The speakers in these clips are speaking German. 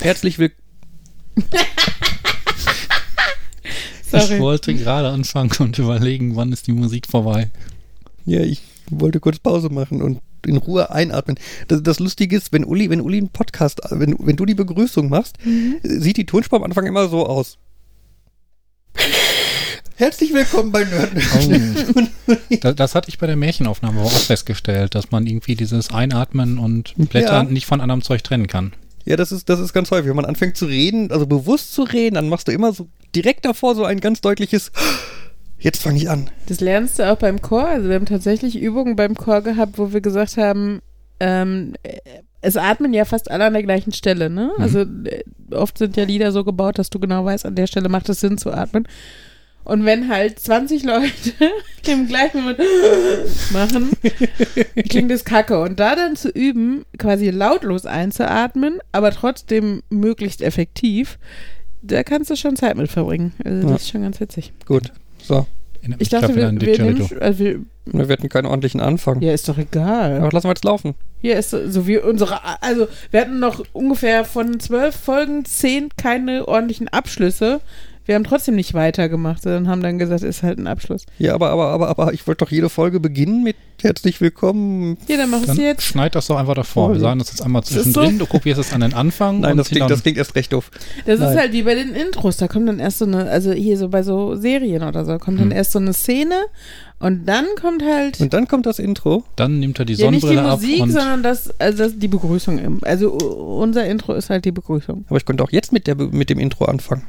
Herzlich willkommen. Ich wollte gerade anfangen und überlegen, wann ist die Musik vorbei. Ja, ich wollte kurz Pause machen und in Ruhe einatmen. Das, das Lustige ist, wenn Uli, wenn Uli einen Podcast, wenn, wenn du die Begrüßung machst, mhm. sieht die Tonspur am Anfang immer so aus. Herzlich willkommen bei Nerd. Oh. das, das, hatte ich bei der Märchenaufnahme auch festgestellt, dass man irgendwie dieses Einatmen und Blättern ja. nicht von anderem Zeug trennen kann. Ja, das ist, das ist ganz häufig. Wenn man anfängt zu reden, also bewusst zu reden, dann machst du immer so direkt davor so ein ganz deutliches Jetzt fange ich an. Das lernst du auch beim Chor. Also wir haben tatsächlich Übungen beim Chor gehabt, wo wir gesagt haben, ähm, es atmen ja fast alle an der gleichen Stelle, ne? Mhm. Also äh, oft sind ja Lieder so gebaut, dass du genau weißt, an der Stelle macht es Sinn zu atmen. Und wenn halt 20 Leute im gleichen Moment machen, klingt das kacke. Und da dann zu üben, quasi lautlos einzuatmen, aber trotzdem möglichst effektiv, da kannst du schon Zeit mit verbringen. Also das ja. ist schon ganz witzig. Gut, so. Ich, dachte, wir, wir, nehmen, also wir, wir hatten keinen ordentlichen Anfang. Ja, ist doch egal. Aber lassen wir jetzt laufen. Hier ist so wie unsere, also wir hatten noch ungefähr von zwölf Folgen zehn keine ordentlichen Abschlüsse. Wir haben trotzdem nicht weitergemacht, sondern haben dann gesagt, ist halt ein Abschluss. Ja, aber, aber, aber, aber ich wollte doch jede Folge beginnen mit herzlich willkommen. Ja, dann mach es jetzt. Schneid das doch einfach davor. Wir sagen das jetzt einmal zwischendrin. So. Du kopierst es an den Anfang. Nein, das klingt, das klingt erst recht doof. Das Nein. ist halt wie bei den Intros. Da kommt dann erst so eine, also hier so bei so Serien oder so, kommt dann hm. erst so eine Szene und dann kommt halt. Und dann kommt das Intro. Dann nimmt er die Sonnenbrille ja, nicht die Musik, ab. sondern das, also das, die Begrüßung. Also unser Intro ist halt die Begrüßung. Aber ich könnte auch jetzt mit, der, mit dem Intro anfangen.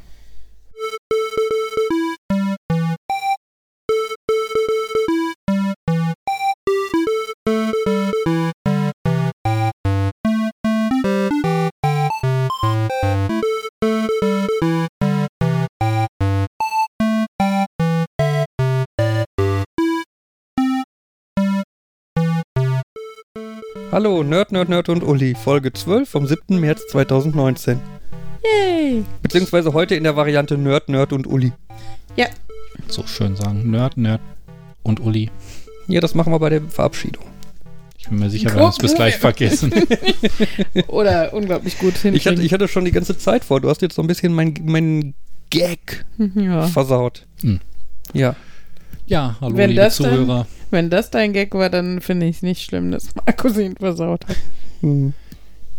Hallo, Nerd, Nerd, Nerd und Uli, Folge 12 vom 7. März 2019. Yay! Beziehungsweise heute in der Variante Nerd, Nerd und Uli. Ja. So schön sagen. Nerd, Nerd und Uli. Ja, das machen wir bei der Verabschiedung. Ich bin mir sicher, wir haben es bis gleich vergessen. Oder unglaublich gut hinkriegen. Ich hatte, ich hatte schon die ganze Zeit vor. Du hast jetzt so ein bisschen mein, mein Gag ja. versaut. Hm. Ja. Ja, hallo Wenn liebe Zuhörer. Dann wenn das dein Gag war, dann finde ich es nicht schlimm, dass Markus ihn versaut hat. Hm.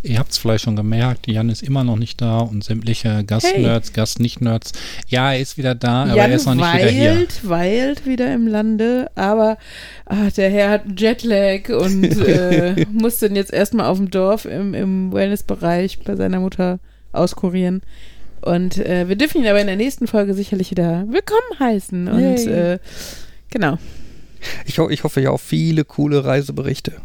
Ihr habt es vielleicht schon gemerkt, Jan ist immer noch nicht da und sämtliche Gastnerds, hey. Gast-Nicht-Nerds. Ja, er ist wieder da, aber Jan er ist noch nicht weilt, wieder hier. weilt weilt wieder im Lande, aber ach, der Herr hat einen Jetlag und äh, muss dann jetzt erstmal auf dem Dorf im, im Wellnessbereich bei seiner Mutter auskurieren. Und äh, wir dürfen ihn aber in der nächsten Folge sicherlich wieder willkommen heißen. Und äh, genau. Ich, ho ich hoffe ja auf viele coole Reiseberichte.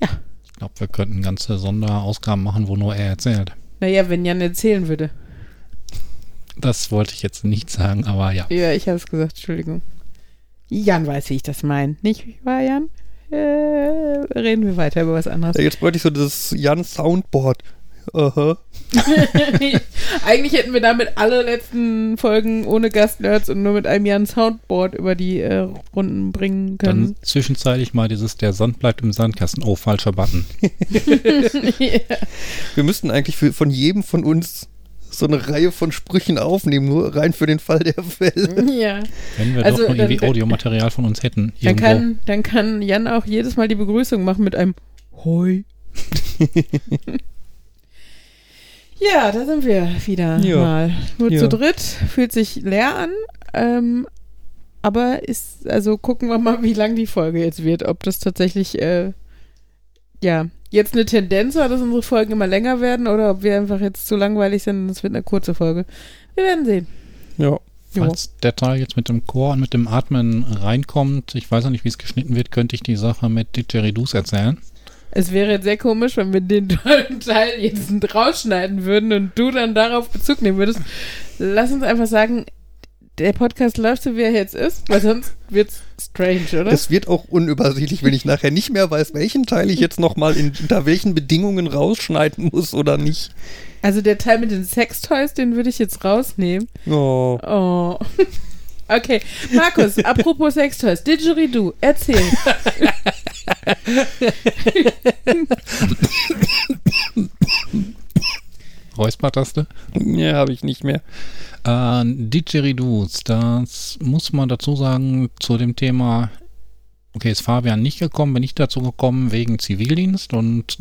Ja. Ich glaube, wir könnten ganze Sonderausgaben machen, wo nur er erzählt. Naja, wenn Jan erzählen würde. Das wollte ich jetzt nicht sagen, aber ja. Ja, ich habe es gesagt, Entschuldigung. Jan weiß, wie ich das meine. Nicht wahr, Jan? Äh, reden wir weiter über was anderes. Ja, jetzt bräuchte ich so das Jan-Soundboard. Aha. Eigentlich hätten wir damit alle letzten Folgen ohne Gastnerds und nur mit einem Jan Soundboard über die äh, Runden bringen können. Dann zwischenzeitlich mal dieses Der Sand bleibt im Sandkasten. Oh, falscher Button. yeah. Wir müssten eigentlich für, von jedem von uns so eine Reihe von Sprüchen aufnehmen, nur rein für den Fall der Fälle. Ja. Wenn wir also, doch nur irgendwie Audiomaterial von uns hätten. Dann kann, dann kann Jan auch jedes Mal die Begrüßung machen mit einem Hoi. Ja, da sind wir wieder ja. mal. Nur ja. zu dritt, fühlt sich leer an. Ähm, aber ist, also gucken wir mal, wie lang die Folge jetzt wird. Ob das tatsächlich, äh, ja, jetzt eine Tendenz war, dass unsere Folgen immer länger werden oder ob wir einfach jetzt zu langweilig sind und es wird eine kurze Folge. Wir werden sehen. Ja. Falls der Teil jetzt mit dem Chor und mit dem Atmen reinkommt, ich weiß auch nicht, wie es geschnitten wird, könnte ich die Sache mit Didgeridoo's erzählen. Es wäre jetzt sehr komisch, wenn wir den tollen Teil jetzt rausschneiden würden und du dann darauf Bezug nehmen würdest. Lass uns einfach sagen, der Podcast läuft so, wie er jetzt ist, weil sonst wird es strange, oder? Es wird auch unübersichtlich, wenn ich nachher nicht mehr weiß, welchen Teil ich jetzt nochmal unter welchen Bedingungen rausschneiden muss oder nicht. Also der Teil mit den Sextoys, den würde ich jetzt rausnehmen. Oh. Oh. Okay, Markus, apropos Sextoys, Didgeridoo, erzähl. Räuspertaste? Ja, habe ich nicht mehr. Äh, Didgeridoos, das muss man dazu sagen zu dem Thema. Okay, ist Fabian nicht gekommen, bin ich dazu gekommen wegen Zivildienst und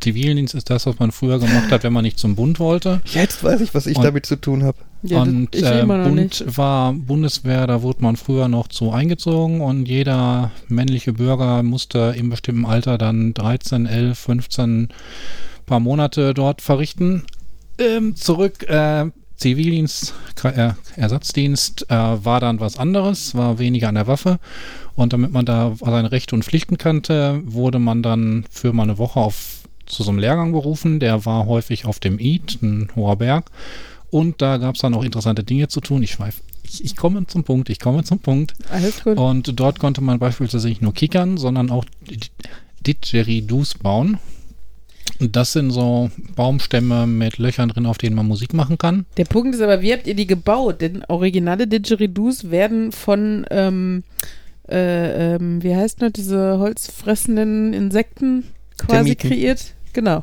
Zivildienst ist das, was man früher gemacht hat, wenn man nicht zum Bund wollte. Jetzt weiß ich, was ich Und- damit zu tun habe. Ja, und äh, Bund nicht. war Bundeswehr, da wurde man früher noch zu eingezogen und jeder männliche Bürger musste im bestimmten Alter dann 13, 11, 15 paar Monate dort verrichten. Ähm, zurück, äh, Zivildienst, Kra- äh, Ersatzdienst äh, war dann was anderes, war weniger an der Waffe. Und damit man da seine Rechte und Pflichten kannte, wurde man dann für mal eine Woche auf, zu so einem Lehrgang berufen. Der war häufig auf dem Id, ein hoher Berg. Und da gab es dann auch interessante Dinge zu tun. Ich schweife. Ich, ich komme zum Punkt, ich komme zum Punkt. Alles gut. Und dort konnte man beispielsweise nicht nur kickern, sondern auch Didgeridoos bauen. Und das sind so Baumstämme mit Löchern drin, auf denen man Musik machen kann. Der Punkt ist aber, wie habt ihr die gebaut? Denn originale Didgeridoos werden von, ähm, äh, ähm, wie heißt noch, diese holzfressenden Insekten quasi Termiten. kreiert? Genau.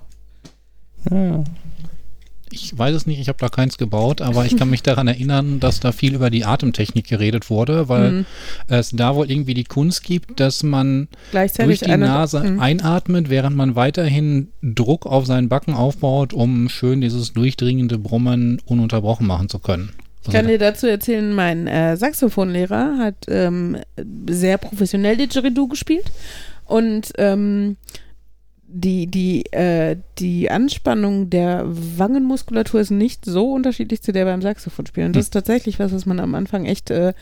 Ja. Ich weiß es nicht, ich habe da keins gebaut, aber ich kann mich daran erinnern, dass da viel über die Atemtechnik geredet wurde, weil Mhm. es da wohl irgendwie die Kunst gibt, dass man Gleichzeitig durch die Nase Mhm. einatmet, während man weiterhin Druck auf seinen Backen aufbaut, um schön dieses durchdringende Brummen ununterbrochen machen zu können. Ich kann dir dazu erzählen, mein äh, Saxophonlehrer hat ähm, sehr professionell Didgeridoo gespielt und ähm, die, die, äh, die Anspannung der Wangenmuskulatur ist nicht so unterschiedlich zu der beim Saxophonspielen. Und das ist tatsächlich was, was man am Anfang echt äh,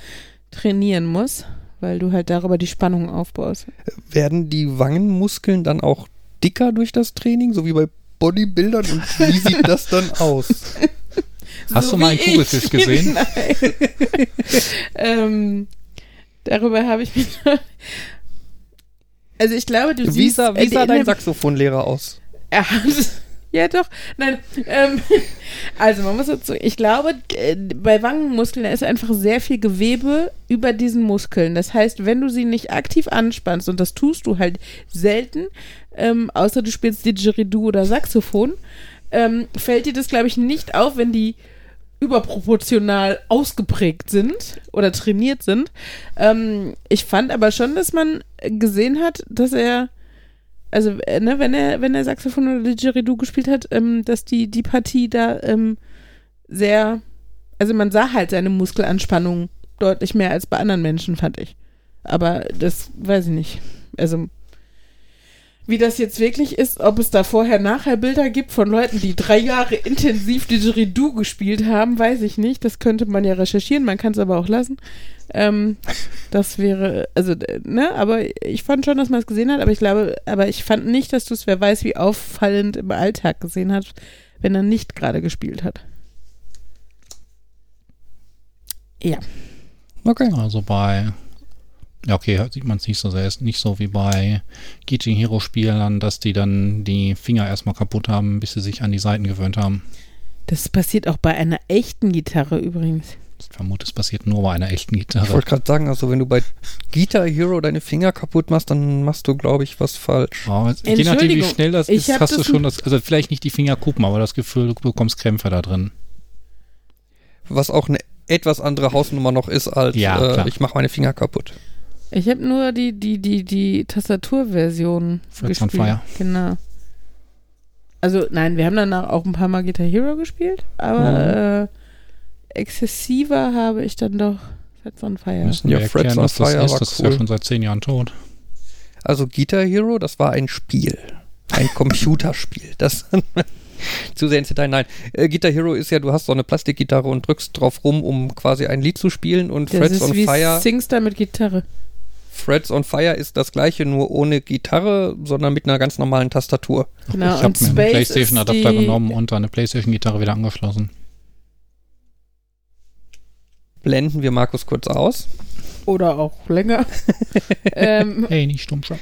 trainieren muss, weil du halt darüber die Spannung aufbaust. Werden die Wangenmuskeln dann auch dicker durch das Training, so wie bei Bodybuildern? Und wie sieht das dann aus? Hast du mal einen Kugelfisch ich. gesehen? Nein. ähm, darüber habe ich mich. Also ich glaube, du Wie siehst. sah, äh, wie sah in dein Saxophonlehrer aus? Er hat. Ja, doch. Nein. Ähm, also, man muss dazu. Ich glaube, äh, bei Wangenmuskeln da ist einfach sehr viel Gewebe über diesen Muskeln. Das heißt, wenn du sie nicht aktiv anspannst, und das tust du halt selten, ähm, außer du spielst Didgeridoo oder Saxophon, ähm, fällt dir das, glaube ich, nicht auf, wenn die überproportional ausgeprägt sind oder trainiert sind. Ähm, ich fand aber schon, dass man gesehen hat, dass er also äh, ne, wenn er wenn er Saxophon oder Didgeridoo gespielt hat, ähm, dass die die Partie da ähm, sehr, also man sah halt seine Muskelanspannung deutlich mehr als bei anderen Menschen, fand ich. Aber das weiß ich nicht. Also wie das jetzt wirklich ist, ob es da vorher-nachher Bilder gibt von Leuten, die drei Jahre intensiv Didgeridoo gespielt haben, weiß ich nicht. Das könnte man ja recherchieren, man kann es aber auch lassen. Ähm, das wäre, also, ne, aber ich fand schon, dass man es gesehen hat, aber ich glaube, aber ich fand nicht, dass du es, wer weiß, wie auffallend im Alltag gesehen hast, wenn er nicht gerade gespielt hat. Ja. Okay. Also bei, ja okay, sieht man es nicht so sehr, ist nicht so wie bei Geaching Hero Spielern, dass die dann die Finger erstmal kaputt haben, bis sie sich an die Seiten gewöhnt haben. Das passiert auch bei einer echten Gitarre übrigens. Ich vermute, es passiert nur bei einer echten Ich Gitarre. wollte gerade sagen, also wenn du bei Guitar Hero deine Finger kaputt machst, dann machst du, glaube ich, was falsch. Oh, je nachdem, wie schnell das ich ist, hast du das schon das, also vielleicht nicht die Fingerkuppen, aber das Gefühl, du bekommst Krämpfe da drin. Was auch eine etwas andere Hausnummer noch ist, als Ja, äh, ich mache meine Finger kaputt. Ich habe nur die, die, die, die Tastaturversion Frets on gespielt. Fire. Genau. Also, nein, wir haben danach auch ein paar Mal Guitar Hero gespielt, aber äh, exzessiver habe ich dann doch Frets on Fire. Müssen Ja, wir Frets erklären, on was das Fire ist. war Das ist ja cool. schon seit zehn Jahren tot. Also Guitar Hero, das war ein Spiel. Ein Computerspiel. Das zu sehr ins Detail. Nein. Äh, Guitar Hero ist ja, du hast so eine Plastikgitarre und drückst drauf rum, um quasi ein Lied zu spielen. Und Das Frets ist on wie Fire. Singstar mit Gitarre. Frets on Fire ist das gleiche, nur ohne Gitarre, sondern mit einer ganz normalen Tastatur. Genau, ich habe und mir einen Playstation-Adapter genommen und eine Playstation-Gitarre wieder angeschlossen. Blenden wir Markus kurz aus. Oder auch länger. ähm, Hey, nicht stumm schon.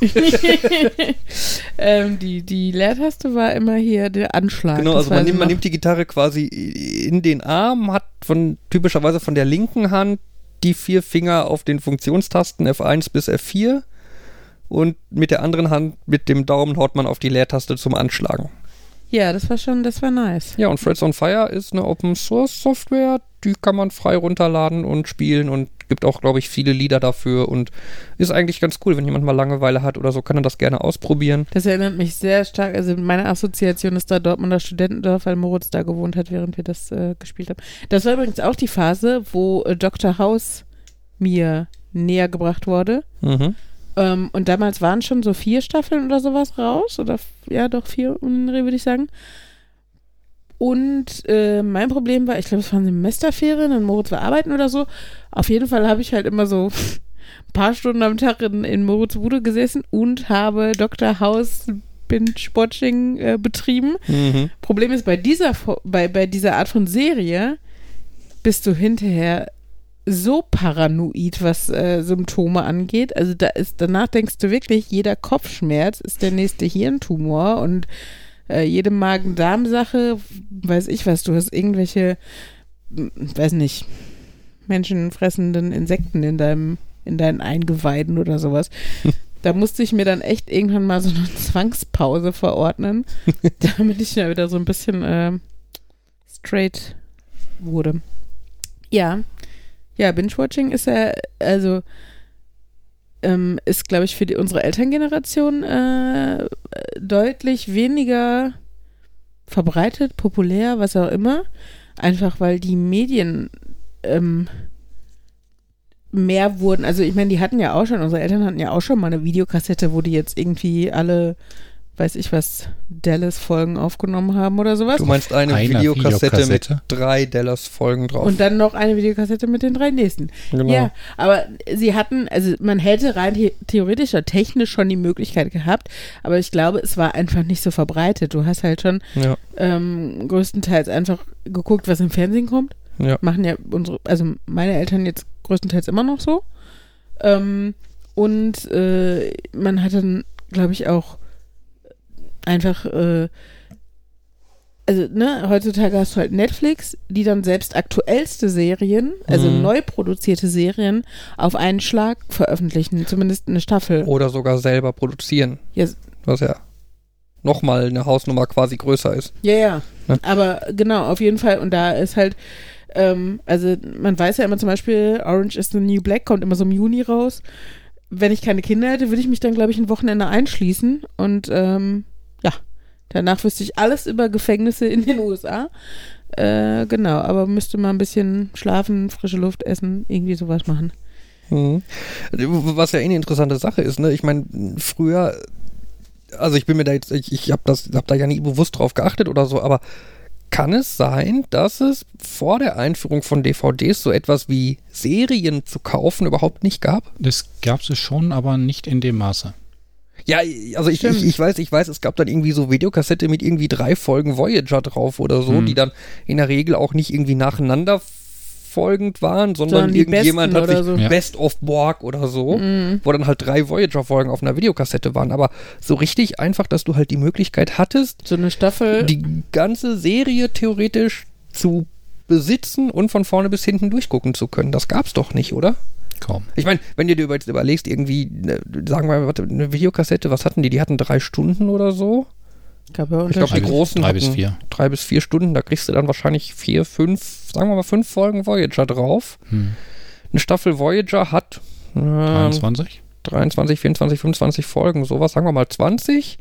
ähm, die, die Leertaste war immer hier der Anschlag. Genau, das also man nimmt, man nimmt die Gitarre quasi in den Arm, hat von typischerweise von der linken Hand die vier Finger auf den Funktionstasten F1 bis F4 und mit der anderen Hand mit dem Daumen haut man auf die Leertaste zum Anschlagen. Ja, das war schon, das war nice. Ja, und Threads on Fire ist eine Open Source Software, die kann man frei runterladen und spielen und gibt auch, glaube ich, viele Lieder dafür und ist eigentlich ganz cool, wenn jemand mal Langeweile hat oder so, kann er das gerne ausprobieren. Das erinnert mich sehr stark, also meine Assoziation ist da Dortmunder Studentendorf, weil Moritz da gewohnt hat, während wir das äh, gespielt haben. Das war übrigens auch die Phase, wo äh, Dr. House mir näher gebracht wurde. Mhm. Ähm, und damals waren schon so vier Staffeln oder sowas raus. Oder ja, doch vier, um den Dreh, würde ich sagen. Und äh, mein Problem war, ich glaube, es waren Semesterferien und Moritz war arbeiten oder so. Auf jeden Fall habe ich halt immer so ein paar Stunden am Tag in, in Moritz Bude gesessen und habe Dr. House Binge-Watching äh, betrieben. Mhm. Problem ist, bei dieser, bei, bei dieser Art von Serie bist du hinterher so paranoid, was äh, Symptome angeht. Also da ist, danach denkst du wirklich, jeder Kopfschmerz ist der nächste Hirntumor und äh, jede Magen-Darm-Sache, weiß ich was, du hast irgendwelche, m, weiß nicht, menschenfressenden Insekten in deinem, in deinen Eingeweiden oder sowas. Da musste ich mir dann echt irgendwann mal so eine Zwangspause verordnen, damit ich ja wieder so ein bisschen äh, straight wurde. Ja, ja, Binge-Watching ist ja, also ähm, ist, glaube ich, für die, unsere Elterngeneration äh, deutlich weniger verbreitet, populär, was auch immer. Einfach weil die Medien ähm, mehr wurden. Also ich meine, die hatten ja auch schon, unsere Eltern hatten ja auch schon mal eine Videokassette, wo die jetzt irgendwie alle, weiß ich was, Dallas-Folgen aufgenommen haben oder sowas. Du meinst eine Einer Videokassette, Videokassette. mit drei Dallas-Folgen drauf. Und dann noch eine Videokassette mit den drei nächsten. genau. Ja, aber sie hatten, also man hätte rein the theoretisch oder technisch schon die Möglichkeit gehabt, aber ich glaube, es war einfach nicht so verbreitet. Du hast halt schon ja. ähm, größtenteils einfach geguckt, was im Fernsehen kommt. Ja. Machen ja unsere, also meine Eltern jetzt größtenteils immer noch so. Ähm, und äh, man hat dann, glaube ich, auch einfach, äh, also ne, heutzutage hast du halt Netflix, die dann selbst aktuellste Serien, also Mhm. neu produzierte Serien, auf einen Schlag veröffentlichen, zumindest eine Staffel. Oder sogar selber produzieren. Ja, Was ja nochmal eine Hausnummer quasi größer ist. Ja, ja. Ne? Aber genau, auf jeden Fall. Und da ist halt, ähm, also man weiß ja immer zum Beispiel, Orange is the New Black kommt immer so im Juni raus. Wenn ich keine Kinder hätte, würde ich mich dann, glaube ich, ein Wochenende einschließen. Und ähm, danach wüsste ich alles über Gefängnisse in den USA. Äh, genau, aber müsste mal ein bisschen schlafen, frische Luft essen, irgendwie sowas machen. Mhm. Was ja eh eine interessante Sache ist, ne? Ich meine, früher, also ich bin mir da jetzt, ich, ich habe das, hab da ja nie bewusst drauf geachtet oder so, aber kann es sein, dass es vor der Einführung von DVDs so etwas wie Serien zu kaufen überhaupt nicht gab? Das gab es schon, aber nicht in dem Maße. Ja, also ich, ich, ich weiß, ich weiß, es gab dann irgendwie so Videokassette mit irgendwie drei Folgen Voyager drauf oder so, Hm. die dann in der Regel auch nicht irgendwie nacheinander folgend waren, sondern, Sondern irgendjemand hat sich so. Best of Borg oder so, Mhm. wo dann halt drei Voyager-Folgen auf einer Videokassette waren. Aber so richtig einfach, dass du halt die Möglichkeit hattest, So eine Staffel. die ganze Serie theoretisch zu besitzen und von vorne bis hinten durchgucken zu können. Das gab's doch nicht, oder? Kaum. Ich meine, wenn du dir über- überlegst, irgendwie, ne, sagen wir mal, warte, eine Videokassette, was hatten die? Die hatten drei Stunden oder so. Ich glaube, die großen drei bis vier. drei bis vier Stunden. Da kriegst du dann wahrscheinlich vier, fünf, sagen wir mal fünf Folgen Voyager drauf. Hm. Eine Staffel Voyager hat ähm, 23? 23, 24, 25 Folgen, sowas, sagen wir mal 20.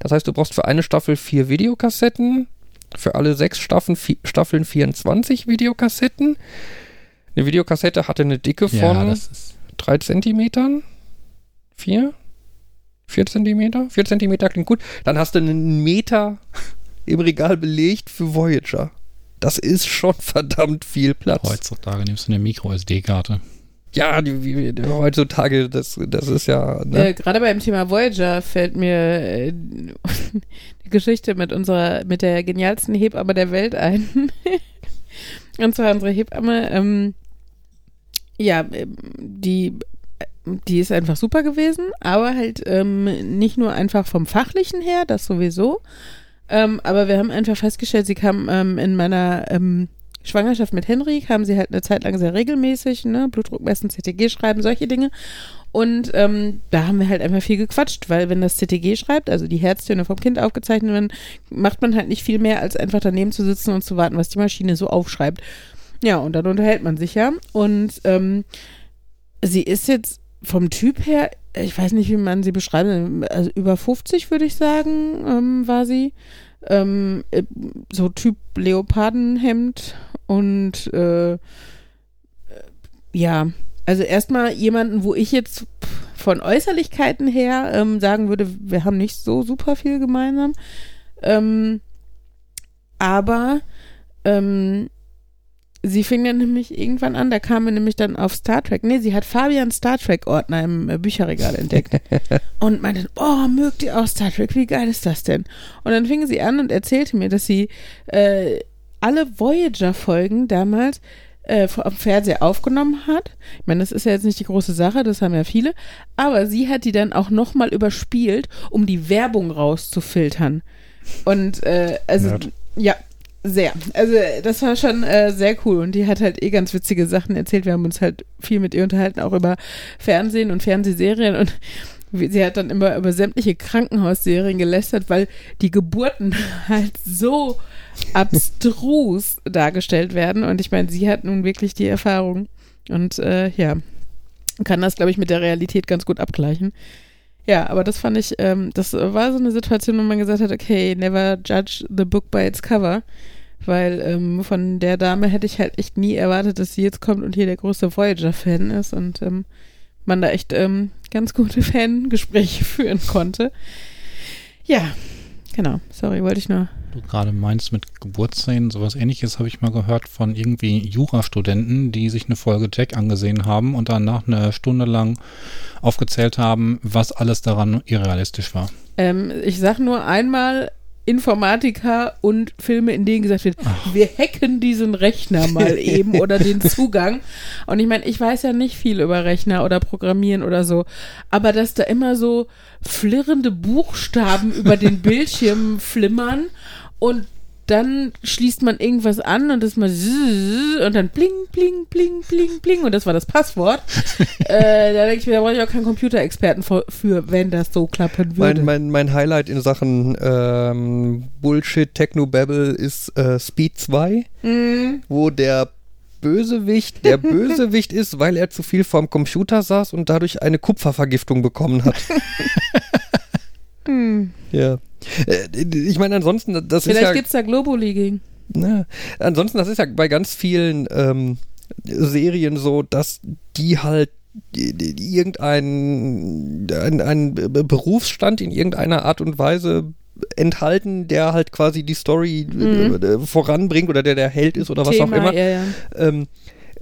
Das heißt, du brauchst für eine Staffel vier Videokassetten, für alle sechs Staffeln, Staffeln 24 Videokassetten. Eine Videokassette hatte eine Dicke Ja, von das ist. drei Zentimetern. Vier? Vier Zentimeter? Vier Zentimeter klingt gut. Dann hast du einen Meter im Regal belegt für Voyager. Das ist schon verdammt viel Platz. Heutzutage nimmst du eine Micro-SD-Karte. Ja, die, die, heutzutage, das, das ist ja. Ne? Äh, Gerade beim Thema Voyager fällt mir äh, die Geschichte mit unserer, mit der genialsten Hebamme der Welt ein. Und zwar unsere Hebamme, ähm, ja, ähm, die, die ist einfach super gewesen, aber halt ähm, nicht nur einfach vom Fachlichen her, das sowieso, ähm, aber wir haben einfach festgestellt, sie kam ähm, in meiner ähm, Schwangerschaft mit Henry, kam sie halt eine Zeit lang sehr regelmäßig, ne, Blutdruck messen, CTG schreiben, solche Dinge. Und ähm, da haben wir halt einfach viel gequatscht, weil wenn das CTG schreibt, also die Herztöne vom Kind aufgezeichnet werden, macht man halt nicht viel mehr, als einfach daneben zu sitzen und zu warten, was die Maschine so aufschreibt. Ja, und dann unterhält man sich ja. Und ähm, sie ist jetzt vom Typ her, ich weiß nicht, wie man sie beschreibt, also über 50 würde ich sagen, ähm, war sie. Ähm, äh, so Typ Leopardenhemd und äh, ja, also erstmal jemanden, wo ich jetzt von Äußerlichkeiten her ähm, sagen würde, wir haben nicht so super viel gemeinsam. Ähm, aber ähm, sie fing dann nämlich irgendwann an, da kam er nämlich dann auf Star Trek. Nee, sie hat Fabian Star Trek-Ordner im äh, Bücherregal entdeckt. und meinte, oh, mögt ihr auch Star Trek? Wie geil ist das denn? Und dann fing sie an und erzählte mir, dass sie äh, alle Voyager-Folgen damals äh, am Fernseher aufgenommen hat. Ich meine, das ist ja jetzt nicht die große Sache, das haben ja viele, aber sie hat die dann auch nochmal überspielt, um die Werbung rauszufiltern. Und äh, also Nerd. ja, sehr. Also das war schon äh, sehr cool und die hat halt eh ganz witzige Sachen erzählt. Wir haben uns halt viel mit ihr unterhalten, auch über Fernsehen und Fernsehserien und sie hat dann immer über sämtliche Krankenhausserien gelästert, weil die Geburten halt so abstrus dargestellt werden. Und ich meine, sie hat nun wirklich die Erfahrung und äh, ja, kann das, glaube ich, mit der Realität ganz gut abgleichen. Ja, aber das fand ich, ähm, das war so eine Situation, wo man gesagt hat, okay, never judge the book by its cover. Weil ähm, von der Dame hätte ich halt echt nie erwartet, dass sie jetzt kommt und hier der größte Voyager-Fan ist und ähm, man da echt ähm, ganz gute Fangespräche führen konnte. Ja, genau. Sorry, wollte ich nur. Du gerade meinst mit Geburtsszenen, sowas ähnliches habe ich mal gehört von irgendwie Jurastudenten, die sich eine Folge Jack angesehen haben und danach eine Stunde lang aufgezählt haben, was alles daran irrealistisch war. Ähm, ich sag nur einmal Informatiker und Filme, in denen gesagt wird, wir hacken diesen Rechner mal eben oder den Zugang. Und ich meine, ich weiß ja nicht viel über Rechner oder Programmieren oder so, aber dass da immer so flirrende Buchstaben über den Bildschirm flimmern und dann schließt man irgendwas an und das mal und dann bling, bling, bling, bling, bling und das war das Passwort. äh, da denke ich mir, da brauche ich auch keinen Computerexperten für, wenn das so klappen würde. Mein, mein, mein Highlight in Sachen ähm, Bullshit Technobabble ist äh, Speed 2, Mhm. wo der Bösewicht der Bösewicht ist, weil er zu viel vorm Computer saß und dadurch eine Kupfervergiftung bekommen hat. Hm. ja. Äh, ich meine, ansonsten, das Vielleicht ist ja. gibt's da Globuli gegen. Na, ansonsten, das ist ja bei ganz vielen ähm, Serien so, dass die halt die- irgendeinen ein, ein Berufsstand in irgendeiner Art und Weise enthalten, der halt quasi die Story Mhm. äh, voranbringt oder der der Held ist oder was auch immer. Ja, ja. Ähm,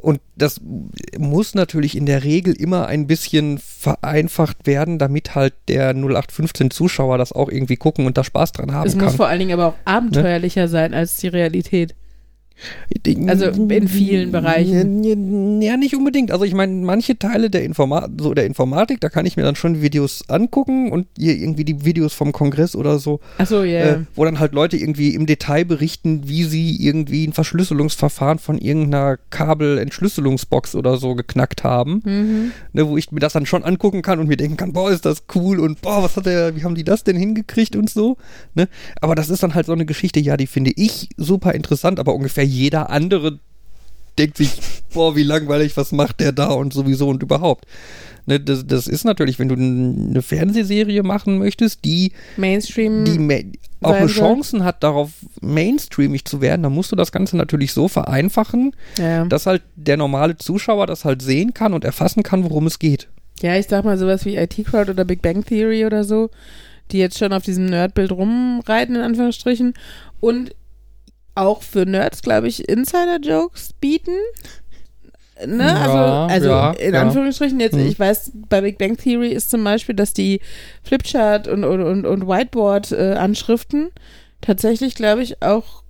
und das muss natürlich in der Regel immer ein bisschen vereinfacht werden, damit halt der 0815 Zuschauer das auch irgendwie gucken und da Spaß dran haben Es kann. muss vor allen Dingen aber auch abenteuerlicher sein als die Realität. Also in vielen Bereichen. Ja, nicht unbedingt. Also ich meine, manche Teile der, Informa so der Informatik, da kann ich mir dann schon Videos angucken und hier irgendwie die Videos vom Kongress oder so, Achso, ja. äh, wo dann halt Leute irgendwie im Detail berichten, wie sie irgendwie ein Verschlüsselungsverfahren von irgendeiner Kabelentschlüsselungsbox oder so geknackt haben. Mhm. Ne, wo ich mir das dann schon angucken kann und mir denken kann, boah, ist das cool und boah, was hat der, wie haben die das denn hingekriegt und so. Ne? Aber das ist dann halt so eine Geschichte, ja, die finde ich super interessant, aber ungefähr jeder andere denkt sich, boah, wie langweilig, was macht der da und sowieso und überhaupt. Ne, das, das ist natürlich, wenn du eine Fernsehserie machen möchtest, die, Mainstream. die ma- auch eine. Chancen hat, darauf mainstreamig zu werden, dann musst du das Ganze natürlich so vereinfachen, ja. dass halt der normale Zuschauer das halt sehen kann und erfassen kann, worum es geht. ja, ich sag mal sowas wie IT Crowd oder Big Bang Theory oder so, die jetzt schon auf diesem Nerdbild rumreiten, in Anführungsstrichen. Und auch für Nerds, glaube ich, Insider-Jokes bieten. Ne? Ja, also, also ja, in ja. Anführungsstrichen jetzt, Mhm. ich weiß, bei Big Bang Theory ist zum Beispiel, dass die Flipchart und, und, und, und Whiteboard-Anschriften tatsächlich, glaube ich, auch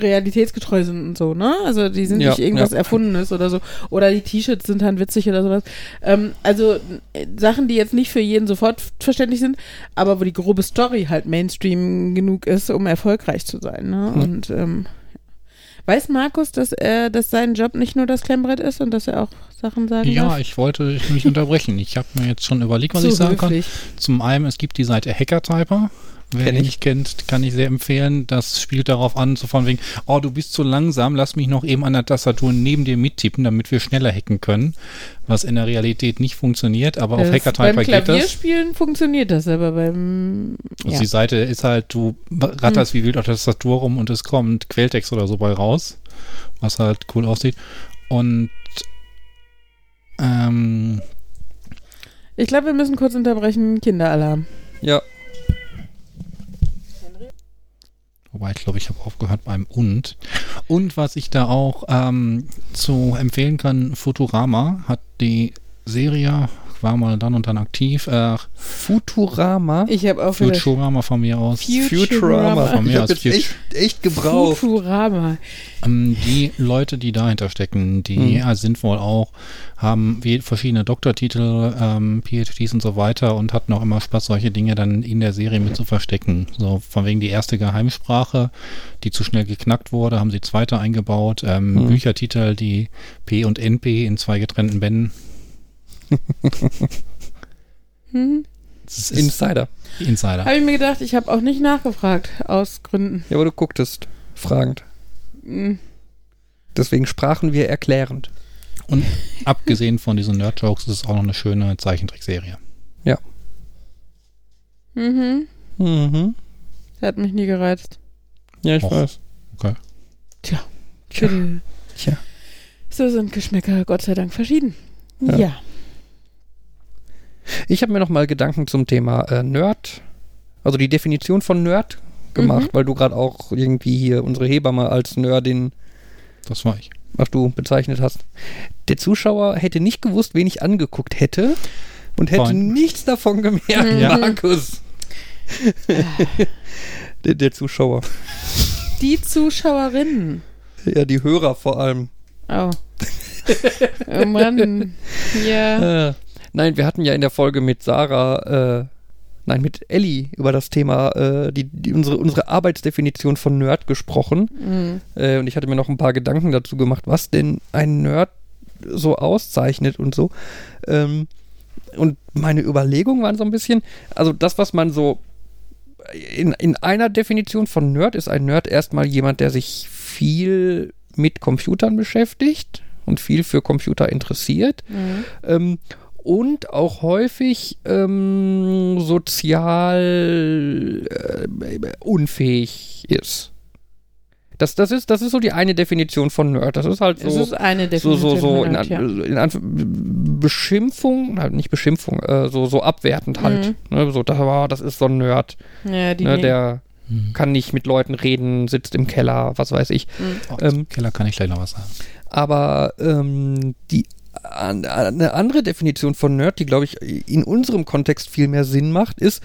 realitätsgetreu sind und so, ne? Also die sind Ja, nicht irgendwas ja. Erfundenes oder so. Oder die T-Shirts sind dann witzig oder sowas. Ähm, also äh, Sachen, die jetzt nicht für jeden sofort verständlich sind, aber wo die grobe Story halt Mainstream genug ist, um erfolgreich zu sein, ne? Hm. Und ähm, Weiß Markus, dass er, dass sein Job nicht nur das Klemmbrett ist und dass er auch Sachen sagen Ja, darf? ich wollte nicht unterbrechen. Ich habe mir jetzt schon überlegt, was Zu ich sagen kann. höflich. Zum einen, es gibt die Seite Hackertyper. Wer Kenn ich. nicht kennt, kann ich sehr empfehlen. Das spielt darauf an, so von wegen, oh, du bist zu langsam, lass mich noch eben an der Tastatur neben dir mittippen, damit wir schneller hacken können. Was in der Realität nicht funktioniert, aber auf Das- Hackertyper beim geht das. Klavierspielen funktioniert das, aber beim Also ja. die Seite ist halt, du ratterst Hm. wie wild auf der Tastatur rum und es kommt Quelltext oder so bei raus, was halt cool aussieht. Und ähm, Ich glaube, wir müssen kurz unterbrechen. Kinderalarm. Ja, Wobei ich glaube, ich habe aufgehört beim und. Und was ich da auch ähm, zu empfehlen kann, Futurama hat die Serie, war mal dann und dann aktiv, äh, Futurama. Ich habe auch Futurama von mir aus. Futurama. Von mir Ich aus jetzt echt, echt gebraucht. Futurama. Ähm, die Leute, die dahinter stecken, die Hm. äh, sind wohl auch, haben wie verschiedene Doktortitel, ähm, PhDs und so weiter und hatten auch immer Spaß, solche Dinge dann in der Serie mit zu verstecken. So von wegen die erste Geheimsprache, die zu schnell geknackt wurde, haben sie zweite eingebaut. Ähm, Hm. Büchertitel, die P und NP in zwei getrennten Bänden. Hm. Das ist Insider. Insider. Habe ich mir gedacht, ich habe auch nicht nachgefragt, aus Gründen. Ja, aber du gucktest fragend. Hm. Deswegen sprachen wir erklärend. Und abgesehen von diesen Nerd-Jokes ist es auch noch eine schöne Zeichentrickserie. Mhm. Mhm. Das hat mich nie gereizt. Ja, ich Och. weiß. Okay. Tja. Tschüss. Tja. So sind Geschmäcker Gott sei Dank verschieden. Ja. Ja. Ich habe mir noch mal Gedanken zum Thema äh, Nerd, also die Definition von Nerd gemacht, Mhm. weil du gerade auch irgendwie hier unsere Hebamme als Nerdin, Das war ich. ach du, bezeichnet hast. Der Zuschauer hätte nicht gewusst, wen ich angeguckt hätte und hätte Fein. nichts davon gemerkt, Mhm. Ja. Markus. der, der Zuschauer. Die Zuschauerinnen. Ja, die Hörer vor allem. Oh. oh Mann. Ja. Nein, wir hatten ja in der Folge mit Sarah, äh, nein, mit Ellie über das Thema, äh, die, die, unsere, unsere Arbeitsdefinition von Nerd gesprochen. Mhm. Äh, und ich hatte mir noch ein paar Gedanken dazu gemacht, was denn ein Nerd so auszeichnet und so. Ähm, und meine Überlegungen waren so ein bisschen, also das, was man so in, in einer Definition von Nerd ist ein Nerd erstmal jemand, der sich viel mit Computern beschäftigt und viel für Computer interessiert Mhm. ähm, und auch häufig ähm, sozial äh, unfähig ist. Das, das, ist, das ist so die eine Definition von Nerd. Das ist halt Es so, ist eine so, Definition. so, so von in, Nerd, in Anf Beschimpfung, nein, nicht Beschimpfung, äh, so, so abwertend halt. Ne, so, das, war- das ist so ein Nerd. ja, die Ne, der Mhm. kann nicht mit Leuten reden, sitzt im Keller, was weiß ich. Mhm. Oh, Ähm, Keller kann ich gleich noch was sagen. Aber ähm, die eine andere Definition von Nerd, die glaube ich in unserem Kontext viel mehr Sinn macht, ist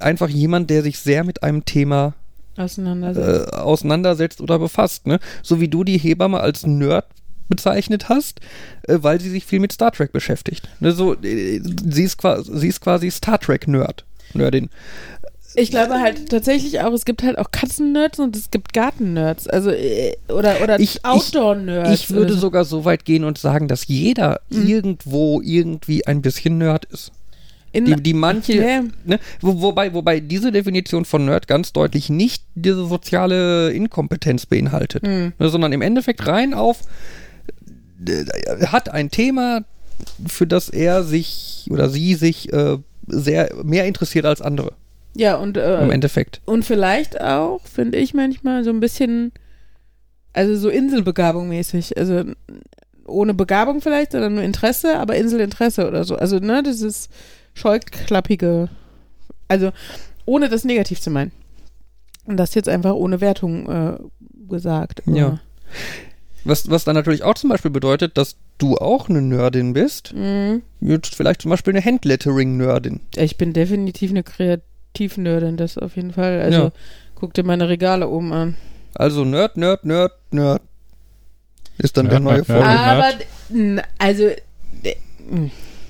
einfach jemand, der sich sehr mit einem Thema auseinandersetzt. äh, auseinandersetzt oder befasst. Ne? So wie du die Hebamme als Nerd bezeichnet hast, äh, weil sie sich viel mit Star Trek beschäftigt. Ne, so, äh, sie, ist quasi, sie ist quasi Star Trek Nerd. Nerdin. Ich glaube halt tatsächlich auch, es gibt halt auch Katzen-Nerds und es gibt Garten-Nerds. Also, äh, oder, oder Ich- ich- Outdoor-Nerds. Ich würde sogar so weit gehen und sagen, dass jeder Mhm. irgendwo irgendwie ein bisschen Nerd ist. In, Die, die manche, Ja. ne, wo, wobei, wobei diese Definition von Nerd ganz deutlich nicht diese soziale Inkompetenz beinhaltet, Hm. ne, sondern im Endeffekt rein auf, äh, hat ein Thema, für das er sich oder sie sich äh, sehr mehr interessiert als andere. Ja, und, Im äh, Endeffekt. und vielleicht auch, finde ich manchmal, so ein bisschen, also so Inselbegabung mäßig. Also ohne Begabung vielleicht, sondern nur Interesse, aber Inselinteresse oder so. Also, ne, ist scheuklappige, also ohne das negativ zu meinen. Und das jetzt einfach ohne Wertung äh, gesagt. Ja. Was, was dann natürlich auch zum Beispiel bedeutet, dass du auch eine Nerdin bist. Mhm. Jetzt vielleicht zum Beispiel eine Handlettering-Nerdin. Ich bin definitiv eine Kreativnerdin, das auf jeden Fall. Also Ja. guck dir meine Regale oben an. Also Nerd, Nerd, Nerd, Nerd. Ist dann Nerd, der neue Folge. Nerd. Aber, also, d-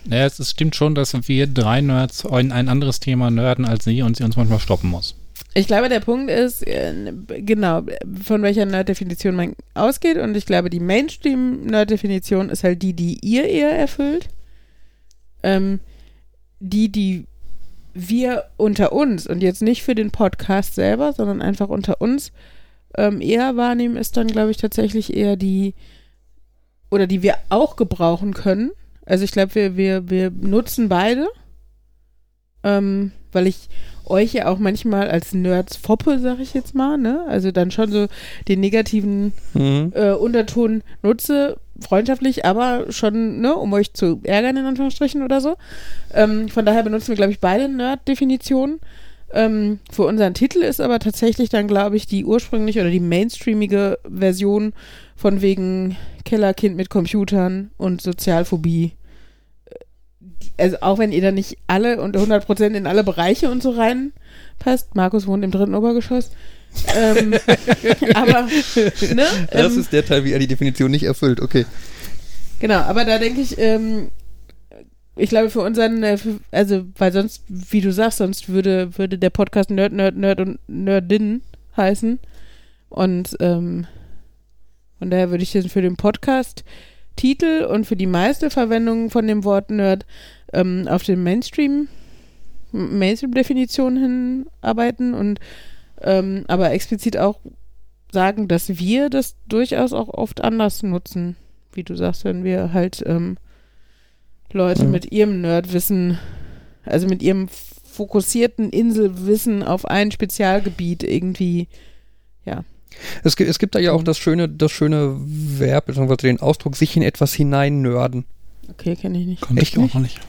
Naja, es, stimmt schon, dass wir drei Nerds in ein anderes Thema nerden als sie und sie uns manchmal stoppen muss. Ich glaube, der Punkt ist, äh, genau, von welcher Nerd-Definition man ausgeht. Und ich glaube, die Mainstream-Nerd-Definition ist halt die, die ihr eher erfüllt. Ähm, die, die wir unter uns und jetzt nicht für den Podcast selber, sondern einfach unter uns ähm, eher wahrnehmen, ist dann, glaube ich, tatsächlich eher die, oder die wir auch gebrauchen können. Also ich glaube, wir, wir, wir nutzen beide, ähm, weil ich euch ja auch manchmal als Nerds foppe, sag ich jetzt mal, ne? Also dann schon so den negativen Mhm. äh, Unterton nutze, freundschaftlich, aber schon, ne, um euch zu ärgern, in Anführungsstrichen oder so. Ähm, von daher benutzen wir, glaube ich, beide Nerd-Definitionen. Ähm, für unseren Titel ist aber tatsächlich dann, glaube ich, die ursprüngliche oder die mainstreamige Version von wegen Kellerkind mit Computern und Sozialphobie. Also auch wenn ihr da nicht alle und 100% in alle Bereiche und so reinpasst. Markus wohnt im dritten Obergeschoss. Ähm, aber, ne? Das ähm, ist der Teil, wie er die Definition nicht erfüllt. Okay. Genau, aber da denke ich, ähm, ich glaube für unseren, äh, für, also, weil sonst, wie du sagst, sonst würde, würde der Podcast Nerd, Nerd, Nerd und Nerdin heißen. Und ähm, von daher würde ich jetzt für den Podcast Titel und für die meiste Verwendung von dem Wort Nerd ähm, auf den Mainstream, Mainstream-Definition hinarbeiten und ähm, aber explizit auch sagen, dass wir das durchaus auch oft anders nutzen wie du sagst, wenn wir halt ähm, Leute Mhm. mit ihrem Nerdwissen, also mit ihrem fokussierten Inselwissen auf ein Spezialgebiet irgendwie, Es gibt, es gibt da ja auch das schöne, das schöne Verb, beziehungsweise den Ausdruck, sich in etwas hineinnörden. okay, kenne ich nicht. Echt ich auch noch nicht.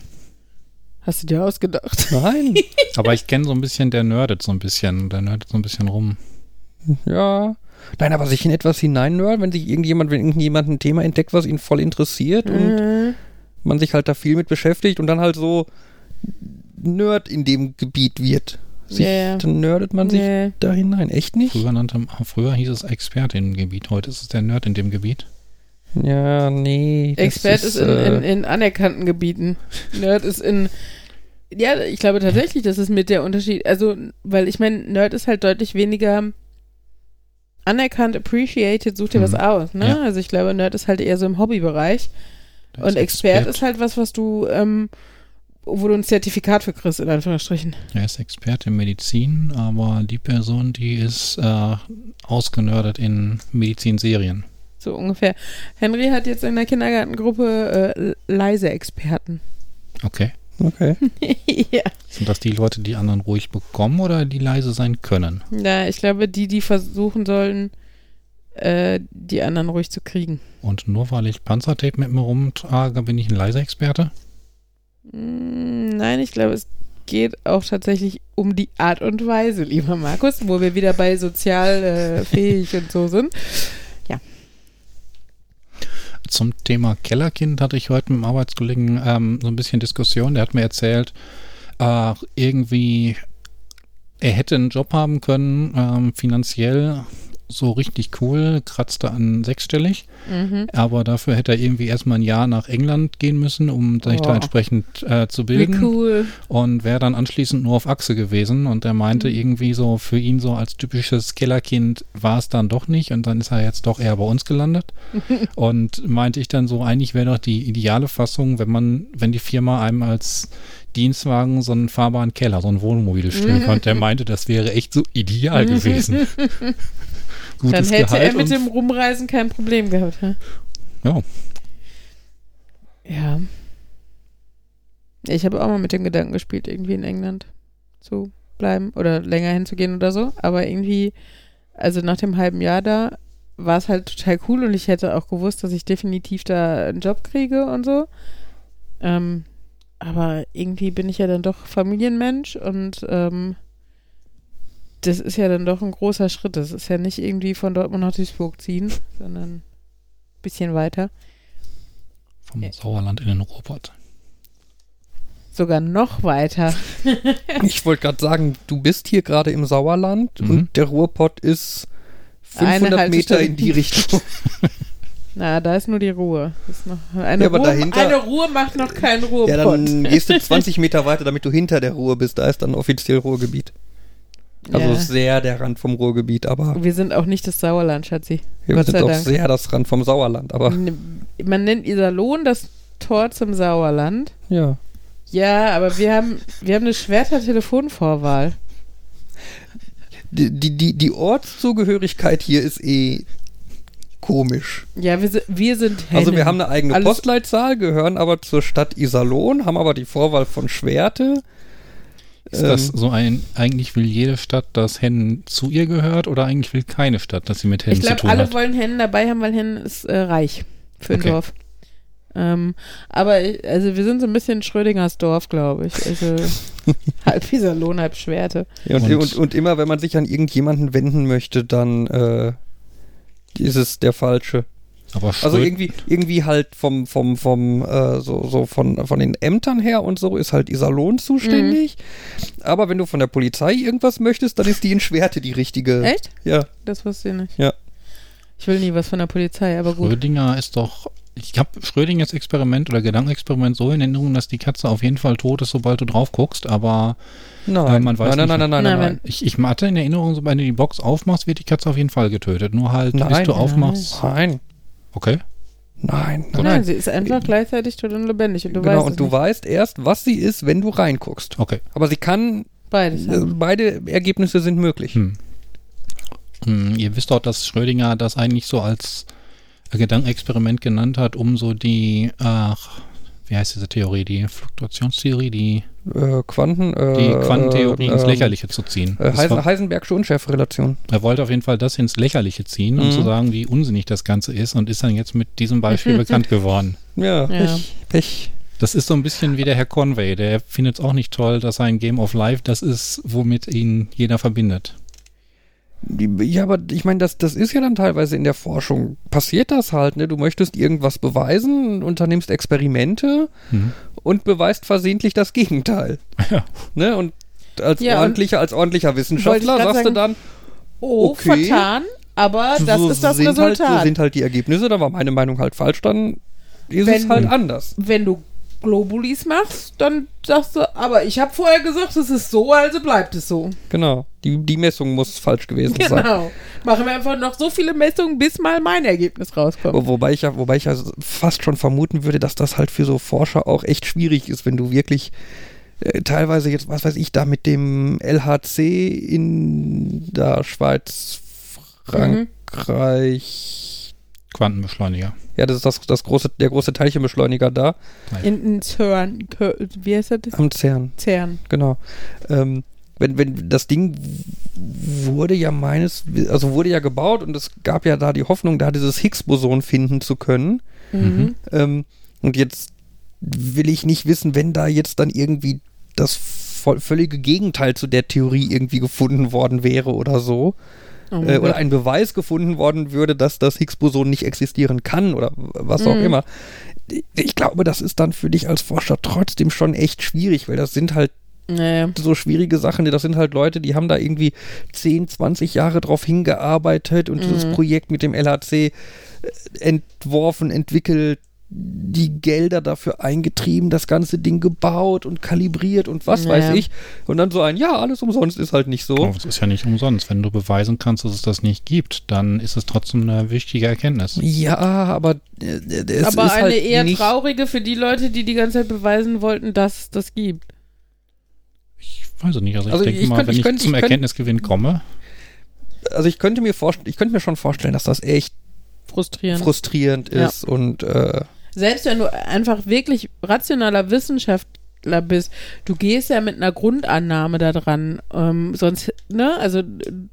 Hast du dir ausgedacht? Nein. Aber ich kenne so ein bisschen, der nerdet so ein bisschen. Der nerdet so ein bisschen rum. ja. Nein, aber sich in etwas hineinnörden, wenn sich irgendjemand, wenn irgendjemand ein Thema entdeckt, was ihn voll interessiert und Mhm. man sich halt da viel mit beschäftigt und dann halt so Nerd in dem Gebiet wird. Sich, Ja, ja. Dann nerdet man sich Nee. da hinein. Echt nicht? Früher, nannte, früher hieß es Experte im Gebiet. Heute ist es der Nerd in dem Gebiet. Ja, nee. das Expert ist, in, äh, in, in anerkannten Gebieten. Nerd ist in. Ja, ich glaube tatsächlich, das ist mit der Unterschied. Also, weil ich meine, Nerd ist halt deutlich weniger anerkannt, appreciated, such dir was Mhm. aus, ne? Ja. Also ich glaube, Nerd ist halt eher so im Hobbybereich. Der Und Expert ist halt was, was du, ähm, wo du ein Zertifikat für kriegst, in Anführungsstrichen. Er ist Experte in Medizin, aber die Person, die ist äh, ausgenördet in Medizinserien. So ungefähr. Henry hat jetzt in der Kindergartengruppe äh, leise Experten. Okay. Okay. ja. Sind das die Leute, die anderen ruhig bekommen oder die leise sein können? Ja, ich glaube, die, die versuchen sollen, äh, die anderen ruhig zu kriegen. Und nur weil ich Panzertape mit mir rumtrage, bin ich ein leiser Experte? Mm, Nein, ich glaube, es geht auch tatsächlich um die Art und Weise, lieber Markus, wo wir wieder bei sozial äh, fähig und so sind. Zum Thema Kellerkind hatte ich heute mit dem Arbeitskollegen ähm, so ein bisschen Diskussion. Der hat mir erzählt, äh, irgendwie, er hätte einen Job haben können, ähm, finanziell so richtig cool, kratzte an sechsstellig, Mhm. aber dafür hätte er irgendwie erstmal ein Jahr nach England gehen müssen, um sich Oh. da entsprechend äh, zu Wie bilden cool. und wäre dann anschließend nur auf Achse gewesen und er meinte Mhm. irgendwie so für ihn so als typisches Kellerkind war es dann doch nicht und dann ist er jetzt doch eher bei uns gelandet und meinte ich dann so eigentlich wäre doch die ideale Fassung, wenn man wenn die Firma einem als Dienstwagen so einen fahrbaren Keller, so ein Wohnmobil stellen Mhm. konnte. Er meinte, das wäre echt so ideal gewesen. Dann Gutes hätte Gehalt er mit dem Rumreisen kein Problem gehabt. hä? ja, Ja. Ich habe auch mal mit dem Gedanken gespielt, irgendwie in England zu bleiben oder länger hinzugehen oder so. Aber irgendwie, also nach dem halben Jahr da, war es halt total cool und ich hätte auch gewusst, dass ich definitiv da einen Job kriege und so. Ähm, aber irgendwie bin ich ja dann doch Familienmensch und ähm, das ist ja dann doch ein großer Schritt. Das ist ja nicht irgendwie von Dortmund nach Duisburg ziehen, sondern ein bisschen weiter. vom Ja. Sauerland in den Ruhrpott. Sogar noch weiter. Ich wollte gerade sagen, du bist hier gerade im Sauerland Mhm. und der Ruhrpott ist Eine 500 Meter in die Richtung. Na, da ist nur die Ruhe. Das ist noch eine, Ja, aber Ruhe dahinter- eine Ruhe macht noch keinen Ruhepott. ja, dann gehst du 20 Meter weiter, damit du hinter der Ruhr bist. Da ist dann offiziell Ruhrgebiet. Also Ja. sehr der Rand vom Ruhrgebiet, aber Wir sind auch nicht das Sauerland, Schatzi. wir Gott sind auch Dank. sehr das Rand vom Sauerland. Aber Man nennt Iserlohn das Tor zum Sauerland. ja. Ja, aber wir haben, wir haben eine Schwerter Telefonvorwahl. Die, die, die, die Ortszugehörigkeit hier ist eh komisch. Ja, wir, wir sind Hennen. Also wir haben eine eigene Alles- Postleitzahl, gehören aber zur Stadt Iserlohn, haben aber die Vorwahl von Schwerte. Ist das Ähm, so ein, eigentlich will jede Stadt, dass Hennen zu ihr gehört oder eigentlich will keine Stadt, dass sie mit Hennen Ich zu glaube, tun alle hat? wollen Hennen dabei haben, weil Hennen ist äh, reich für ein Okay. Dorf. Ähm, aber ich- also wir sind so ein bisschen Schrödingers Dorf, glaube ich. Also halb Iserlohn, halb Schwerte. Ja, und, Und- und, und immer, wenn man sich an irgendjemanden wenden möchte, dann äh, ist es der falsche. Aber Also Schröd- irgendwie, irgendwie halt vom, vom, vom, äh, so, so von, von den Ämtern her und so ist halt Iserlohn zuständig. Mhm. Aber wenn du von der Polizei irgendwas möchtest, dann ist die in Schwerte die richtige. Echt? Ja. Das wusste ich nicht. Ja. Ich will nie was von der Polizei, aber gut. Schrödinger ist doch. Ich habe Schrödingers Experiment oder Gedankenexperiment so in Erinnerung, dass die Katze auf jeden Fall tot ist, sobald du drauf guckst, aber Nein, Äh, man weiß nein, nein, nicht. nein, nein, nein, Nein, nein. ich, ich hatte in Erinnerung, sobald du die Box aufmachst, wird die Katze auf jeden Fall getötet. Nur halt, bis Nein. du aufmachst. Nein, Okay. nein, Nein, nein. sie ist einfach gleichzeitig tot und lebendig und du genau, weißt und du nicht. weißt erst, was sie ist, wenn du reinguckst. Okay. Aber sie kann, Beides. äh, haben. beide Ergebnisse sind möglich. Hm. Hm, ihr wisst doch, dass Schrödinger das eigentlich so als äh, Gedankenexperiment genannt hat, um so die, ach, wie heißt diese Theorie, die Fluktuationstheorie, die, Äh, Quanten, äh, die Quantentheorie ins ähm, Lächerliche zu ziehen. Äh, Heisen, Heisenbergsche Unschärferelation. er wollte auf jeden Fall das ins Lächerliche ziehen, um Mhm. zu sagen, wie unsinnig das Ganze ist und ist dann jetzt mit diesem Beispiel bekannt geworden. Ja, Ja. Pech, Pech. Das ist so ein bisschen wie der Herr Conway, der findet es auch nicht toll, dass sein Game of Life das ist, womit ihn jeder verbindet. Ja, aber ich meine, das, das ist ja dann teilweise in der Forschung. Passiert das halt, ne? Du möchtest irgendwas beweisen, unternimmst Experimente Mhm. und beweist versehentlich das Gegenteil. Ja. Ne? Und als Ja, ordentlicher, als ordentlicher Wissenschaftler sagst du sagen, dann, Oh, okay. vertan, aber das so ist das sind Halt, Resultat. so sind halt die Ergebnisse, da war meine Meinung halt falsch, dann ist Wenn- es halt anders. Wenn du Globulis machst, dann sagst du, aber ich habe vorher gesagt, es ist so, also bleibt es so. Genau. Die, die Messung muss falsch gewesen sein. Genau. Machen wir einfach noch so viele Messungen, bis mal mein Ergebnis rauskommt. Wo- Wobei ich ja, wobei ich ja fast schon vermuten würde, dass das halt für so Forscher auch echt schwierig ist, wenn du wirklich äh, teilweise jetzt, was weiß ich, da mit dem LHC in der Schweiz, Mhm. Quantenbeschleuniger. ja, das ist das, das große, der große Teilchenbeschleuniger da In, in CERN, wie heißt das? am CERN, CERN. genau. Ähm, wenn, wenn das Ding wurde ja meines, also wurde ja gebaut und es gab ja da die Hoffnung, da dieses Higgs-Boson finden zu können. Mhm. Ähm, und jetzt will ich nicht wissen, wenn da jetzt dann irgendwie das voll, völlige Gegenteil zu der Theorie irgendwie gefunden worden wäre oder so. Oh Äh, oder ein Beweis gefunden worden würde, dass das Higgs-Boson nicht existieren kann oder was auch Mhm. immer. Ich glaube, das ist dann für dich als Forscher trotzdem schon echt schwierig, weil das sind halt Naja. so schwierige Sachen. Das sind halt Leute, die haben da irgendwie 10, 20 Jahre drauf hingearbeitet und dieses Mhm. Projekt mit dem LHC äh, entworfen, entwickelt, die Gelder dafür eingetrieben, das ganze Ding gebaut und kalibriert und was Ja. weiß ich. Und dann so ein, ja, alles umsonst ist halt nicht so. Das ist ja nicht umsonst. Wenn du beweisen kannst, dass es das nicht gibt, dann ist es trotzdem eine wichtige Erkenntnis. Ja, aber äh, es aber ist eine halt eher nicht, traurige für die Leute, die die ganze Zeit beweisen wollten, dass es das gibt. Ich weiß es nicht. Also ich Also denke ich mal, könnt- wenn ich ich, könnt- zum ich Erkenntnisgewinn komme, Also ich könnte mir vorstellen, ich könnte mir schon vorstellen, dass das echt Frustrierend. frustrierend Ja. ist und äh, Selbst wenn du einfach wirklich rationaler Wissenschaftler bist, du gehst ja mit einer Grundannahme da dran. Ähm, sonst, ne, also,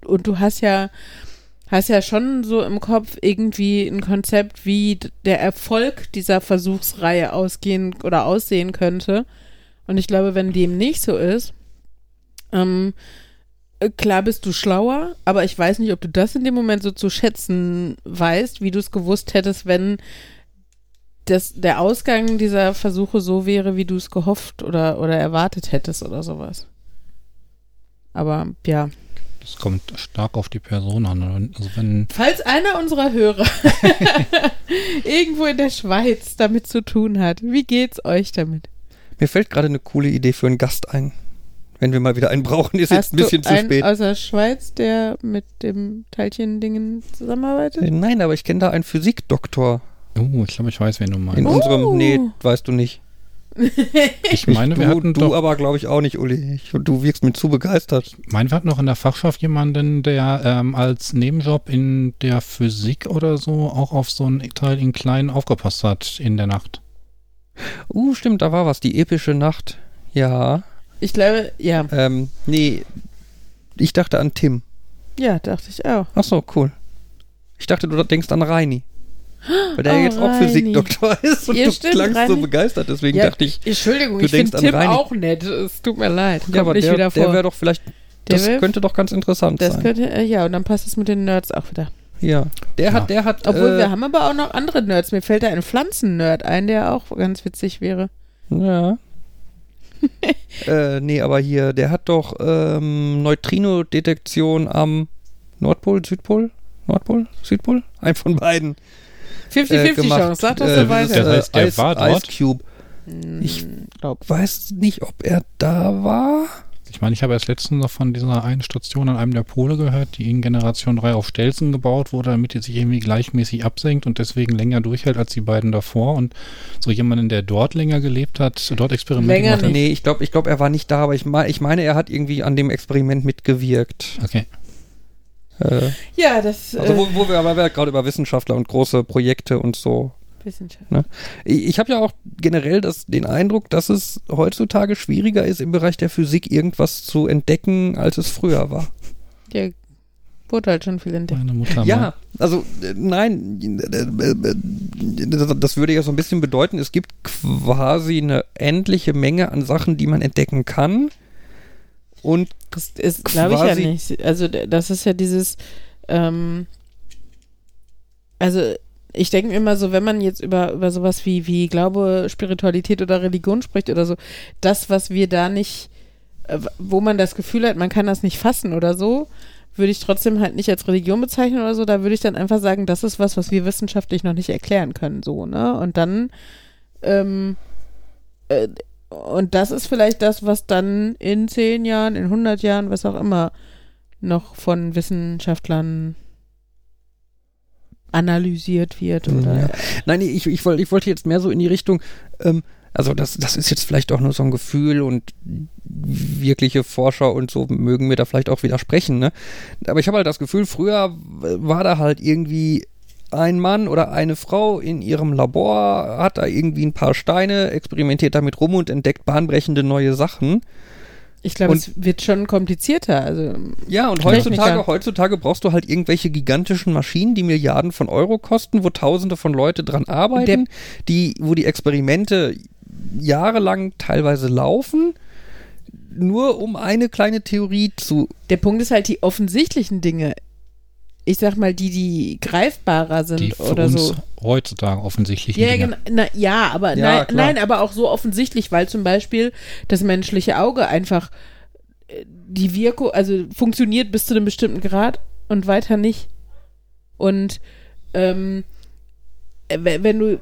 und du hast ja, hast ja schon so im Kopf irgendwie ein Konzept, wie der Erfolg dieser Versuchsreihe ausgehen oder aussehen könnte. Und ich glaube, wenn dem nicht so ist, ähm, äh, klar bist du schlauer, aber ich weiß nicht, ob du das in dem Moment so zu schätzen weißt, wie du es gewusst hättest, wenn das, der Ausgang dieser Versuche so wäre, wie du es gehofft oder, oder erwartet hättest oder sowas. Aber ja. das kommt stark auf die Person an. Also wenn, Falls einer unserer Hörer irgendwo in der Schweiz damit zu tun hat, wie geht's euch damit? mir fällt gerade eine coole Idee für einen Gast ein. Wenn wir mal wieder einen brauchen, ist jetzt Hast ein bisschen du zu einen spät. aus der Schweiz, der mit dem Teilchen-Dingen zusammenarbeitet? Nein, aber ich kenne da einen Physikdoktor. Oh, ich glaube, ich weiß, wen du In meinst. Oh. unserem, nee, weißt du nicht. Ich meine, wir du hatten du doch, aber glaube ich auch nicht, Uli. Ich, du wirkst mir zu begeistert. meinen wir hatten noch in der Fachschaft jemanden, der ähm, als Nebenjob in der Physik oder so auch auf so einen Teil in klein aufgepasst hat in der Nacht. Uh, stimmt, da war was. Die epische Nacht. Ja. Ich glaube, ja. Ähm, nee. Ich dachte an Tim. Ja, dachte ich auch. Ach so, cool. Ich dachte, du denkst an Reini. Weil der Oh, jetzt auch Reini. Physikdoktor ist und Ja, du stimmt, klangst so Reini. begeistert. Deswegen Ja, dachte ich, Entschuldigung, du ich finde Tim Reini. auch nett. Es tut mir leid. Kommt ja, aber nicht der, wieder der vor. wäre doch vielleicht, Der das wär- könnte doch ganz interessant das sein. könnte, äh, ja, und dann passt es mit den Nerds auch wieder. ja. Der Ja. hat, der hat, Obwohl, äh, wir haben aber auch noch andere Nerds. Mir fällt da ein Pflanzen-Nerd ein, der auch ganz witzig wäre. Ja. äh, nee, aber hier, der hat doch ähm, Neutrino-Detektion am Nordpol, Südpol? Nordpol? Südpol? Ein von beiden. 50-50 äh, gemacht. Chance, sag das Äh, so das weiter. Das heißt, der Ice, war dort? Ice Cube. Hm, Ich glaub. weiß nicht, ob er da war. Ich meine, ich habe erst letztens noch von dieser einen Station an einem der Pole gehört, die in Generation 3 auf Stelzen gebaut wurde, damit die sich irgendwie gleichmäßig absenkt und deswegen länger durchhält als die beiden davor. Und so jemanden, der dort länger gelebt hat, dort Experimente Länger gemacht hat. Nee, ich glaube, ich glaub, er war nicht da, aber ich, mein, ich meine, er hat irgendwie an dem Experiment mitgewirkt. Okay. Äh, Ja, das also, äh, wo, wo wir aber gerade über Wissenschaftler und große Projekte und so Wissenschaft. Ich, ich habe ja auch generell das, den Eindruck, dass es heutzutage schwieriger ist, im Bereich der Physik irgendwas zu entdecken, als es früher war. Ja, wurde halt schon viel entdeckt. Meine Mutter Ja, mal. also äh, nein, äh, das würde ja so ein bisschen bedeuten, es gibt quasi eine endliche Menge an Sachen, die man entdecken kann. Und Das glaube ich ja nicht. Also das ist ja dieses, ähm, also ich denke immer so, wenn man jetzt über, über sowas wie, wie Glaube, Spiritualität oder Religion spricht oder so, das, was wir da nicht, äh, wo man das Gefühl hat, man kann das nicht fassen oder so, würde ich trotzdem halt nicht als Religion bezeichnen oder so, da würde ich dann einfach sagen, das ist was, was wir wissenschaftlich noch nicht erklären können, so, ne? Und dann, ähm, äh, und das ist vielleicht das, was dann in zehn Jahren, in 100 Jahren, was auch immer, noch von Wissenschaftlern analysiert wird. Oder Ja. Nein, ich, ich, wollte, ich wollte jetzt mehr so in die Richtung, ähm, also das, das ist jetzt vielleicht auch nur so ein Gefühl und wirkliche Forscher und so mögen mir da vielleicht auch widersprechen, ne? Aber ich habe halt das Gefühl, früher war da halt irgendwie ein Mann oder eine Frau in ihrem Labor, hat da irgendwie ein paar Steine, experimentiert damit rum und entdeckt bahnbrechende neue Sachen. Ich glaube, es wird schon komplizierter. Also, Ja, und heutzutage, heutzutage brauchst du halt irgendwelche gigantischen Maschinen, die Milliarden von Euro kosten, wo tausende von Leute dran arbeiten, die, wo die Experimente jahrelang teilweise laufen, nur um eine kleine Theorie zu. der Punkt ist halt die offensichtlichen Dinge. Ich sag mal, die, die greifbarer sind Die für oder uns so. heutzutage offensichtlich Ja, Dinge. Na, ja, aber Ja, nein, klar. nein, aber auch so offensichtlich, weil zum Beispiel das menschliche Auge einfach äh, die Wirkung, also funktioniert bis zu einem bestimmten Grad und weiter nicht. Und ähm, äh, we- wenn du,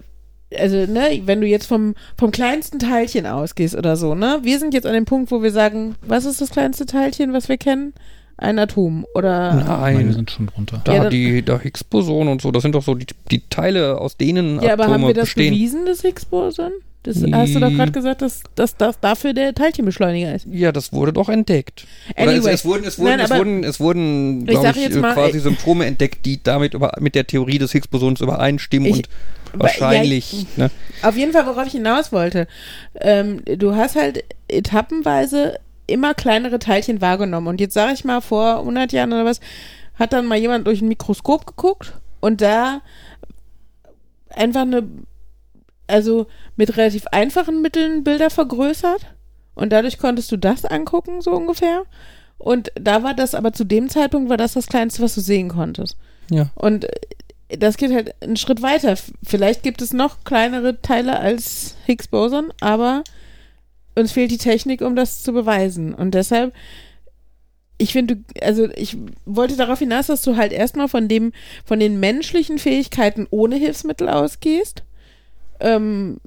also, ne, wenn du jetzt vom, vom kleinsten Teilchen ausgehst oder so, ne? Wir sind jetzt an dem Punkt, wo wir sagen, was ist das kleinste Teilchen, was wir kennen? Ein Atom. Oder Nein, sind schon drunter. da Ja, die da Higgs-Boson und so, das sind doch so die, die Teile, aus denen Ja, aber Atome haben wir das bestehen. bewiesen, das Higgs-Boson? Das hast du doch gerade gesagt, dass, dass das dafür der Teilchenbeschleuniger ist. Ja, das wurde doch entdeckt. Oder Anyway. es, es wurden, es wurden, Nein, es aber- wurden, es wurden, Ich glaube ich, jetzt äh, mal, quasi Symptome entdeckt, die damit über, mit der Theorie des Higgs-Bosons übereinstimmen Ich- und wahrscheinlich, ne? Auf jeden Fall, worauf ich hinaus wollte. Ähm, du hast halt etappenweise immer kleinere Teilchen wahrgenommen. Und jetzt sage ich mal, vor 100 Jahren oder was, hat dann mal jemand durch ein Mikroskop geguckt und da einfach eine, also mit relativ einfachen Mitteln Bilder vergrößert. Und dadurch konntest du das angucken, so ungefähr. Und da war das aber zu dem Zeitpunkt, war das das Kleinste, was du sehen konntest. Ja. Und äh, das geht halt einen Schritt weiter. Vielleicht gibt es noch kleinere Teile als Higgs-Boson, aber uns fehlt die Technik, um das zu beweisen. Und deshalb, ich finde, also ich wollte darauf hinaus, dass du halt erstmal von dem, von den menschlichen Fähigkeiten ohne Hilfsmittel ausgehst. Ähm,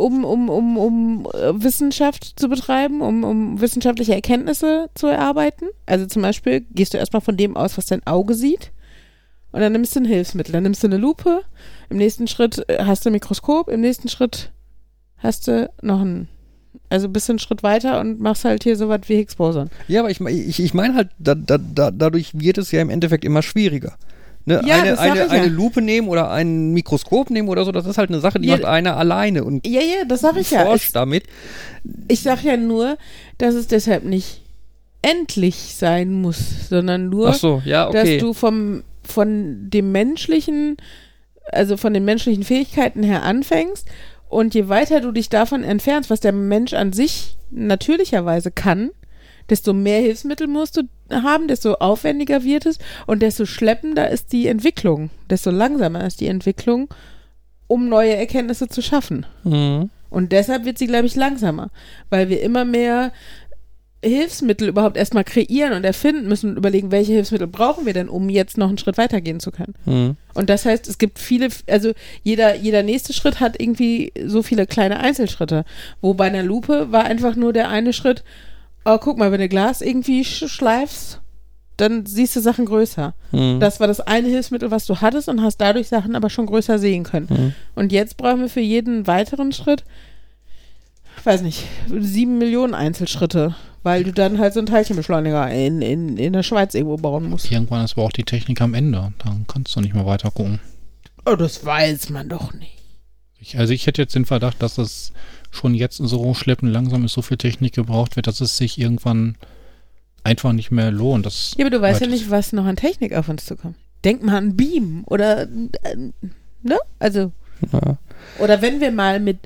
um, um, um, um äh, Wissenschaft zu betreiben, um, um wissenschaftliche Erkenntnisse zu erarbeiten. Also zum Beispiel gehst du erstmal von dem aus, was dein Auge sieht. Und dann nimmst du ein Hilfsmittel. Dann nimmst du eine Lupe. Im nächsten Schritt äh, hast du ein Mikroskop. Im nächsten Schritt hast du noch ein, also bist du einen Schritt weiter und machst halt hier so was wie Higgs-Boson. Ja, aber ich, ich, ich meine halt, da, da, da, dadurch wird es ja im Endeffekt immer schwieriger. Ne? Ja, eine, eine, ich ja. eine Lupe nehmen oder ein Mikroskop nehmen oder so, das ist halt eine Sache, die Ja, macht einer alleine und Ja, ja, das sag ich ja. forscht Es, damit. ich sag ja nur, dass es deshalb nicht endlich sein muss, sondern nur, so, ja, okay. dass du vom, von dem menschlichen, also von den menschlichen Fähigkeiten her anfängst und je weiter du dich davon entfernst, was der Mensch an sich natürlicherweise kann, desto mehr Hilfsmittel musst du haben, desto aufwendiger wird es und desto schleppender ist die Entwicklung, desto langsamer ist die Entwicklung, um neue Erkenntnisse zu schaffen. Mhm. Und deshalb wird sie, glaube ich, langsamer, weil wir immer mehr Hilfsmittel überhaupt erstmal kreieren und erfinden müssen und überlegen, welche Hilfsmittel brauchen wir denn, um jetzt noch einen Schritt weitergehen zu können. Mhm. Und das heißt, es gibt viele, also jeder, jeder nächste Schritt hat irgendwie so viele kleine Einzelschritte. Wo bei einer Lupe war einfach nur der eine Schritt, oh, guck mal, wenn du Glas irgendwie sch schleifst, dann siehst du Sachen größer. Mhm. Das war das eine Hilfsmittel, was du hattest und hast dadurch Sachen aber schon größer sehen können. Mhm. Und jetzt brauchen wir für jeden weiteren Schritt, weiß nicht, sieben Millionen Einzelschritte, weil du dann halt so einen Teilchenbeschleuniger in, in, in der Schweiz irgendwo bauen musst. Irgendwann ist aber auch die Technik am Ende. Dann kannst du nicht mehr weiter gucken. Oh, das weiß man doch nicht. Ich, also ich hätte jetzt den Verdacht, dass es schon jetzt so schleppend langsam ist, so viel Technik gebraucht wird, dass es sich irgendwann einfach nicht mehr lohnt. Das Ja, aber du weißt ja nicht, was noch an Technik auf uns zukommt. Denk mal an Beam oder, äh, ne? Also, Ja. oder wenn wir mal mit,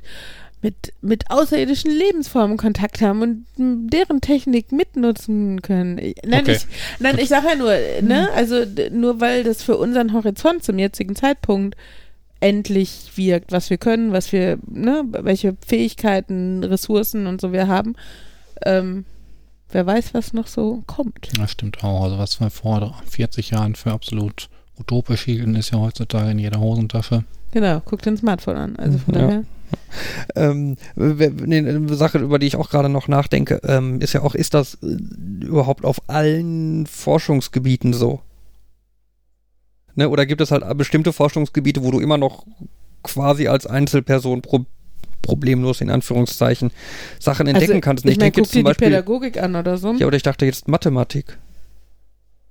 mit, mit außerirdischen Lebensformen Kontakt haben und deren Technik mitnutzen können. Ich- Nein, Okay. ich, nein, ich sage ja nur, ne? Also, d- nur weil das für unseren Horizont zum jetzigen Zeitpunkt endlich wirkt, was wir können, was wir, ne, welche Fähigkeiten, Ressourcen und so wir haben, ähm, wer weiß, was noch so kommt. Das stimmt auch. Also was wir vor 40 Jahren für absolut utopisch hielten, ist ja heutzutage in jeder Hosentasche. Genau, guck dein Smartphone an. Also von Ja. daher. Ähm, eine Sache, über die ich auch gerade noch nachdenke, ähm, ist ja auch, ist das äh, überhaupt auf allen Forschungsgebieten so? Ne? Oder gibt es halt bestimmte Forschungsgebiete, wo du immer noch quasi als Einzelperson pro problemlos in Anführungszeichen Sachen entdecken kannst? Ne, Also, Ich meine, denke guck dir die Beispiel, Pädagogik an oder so. ja, oder ich dachte jetzt Mathematik.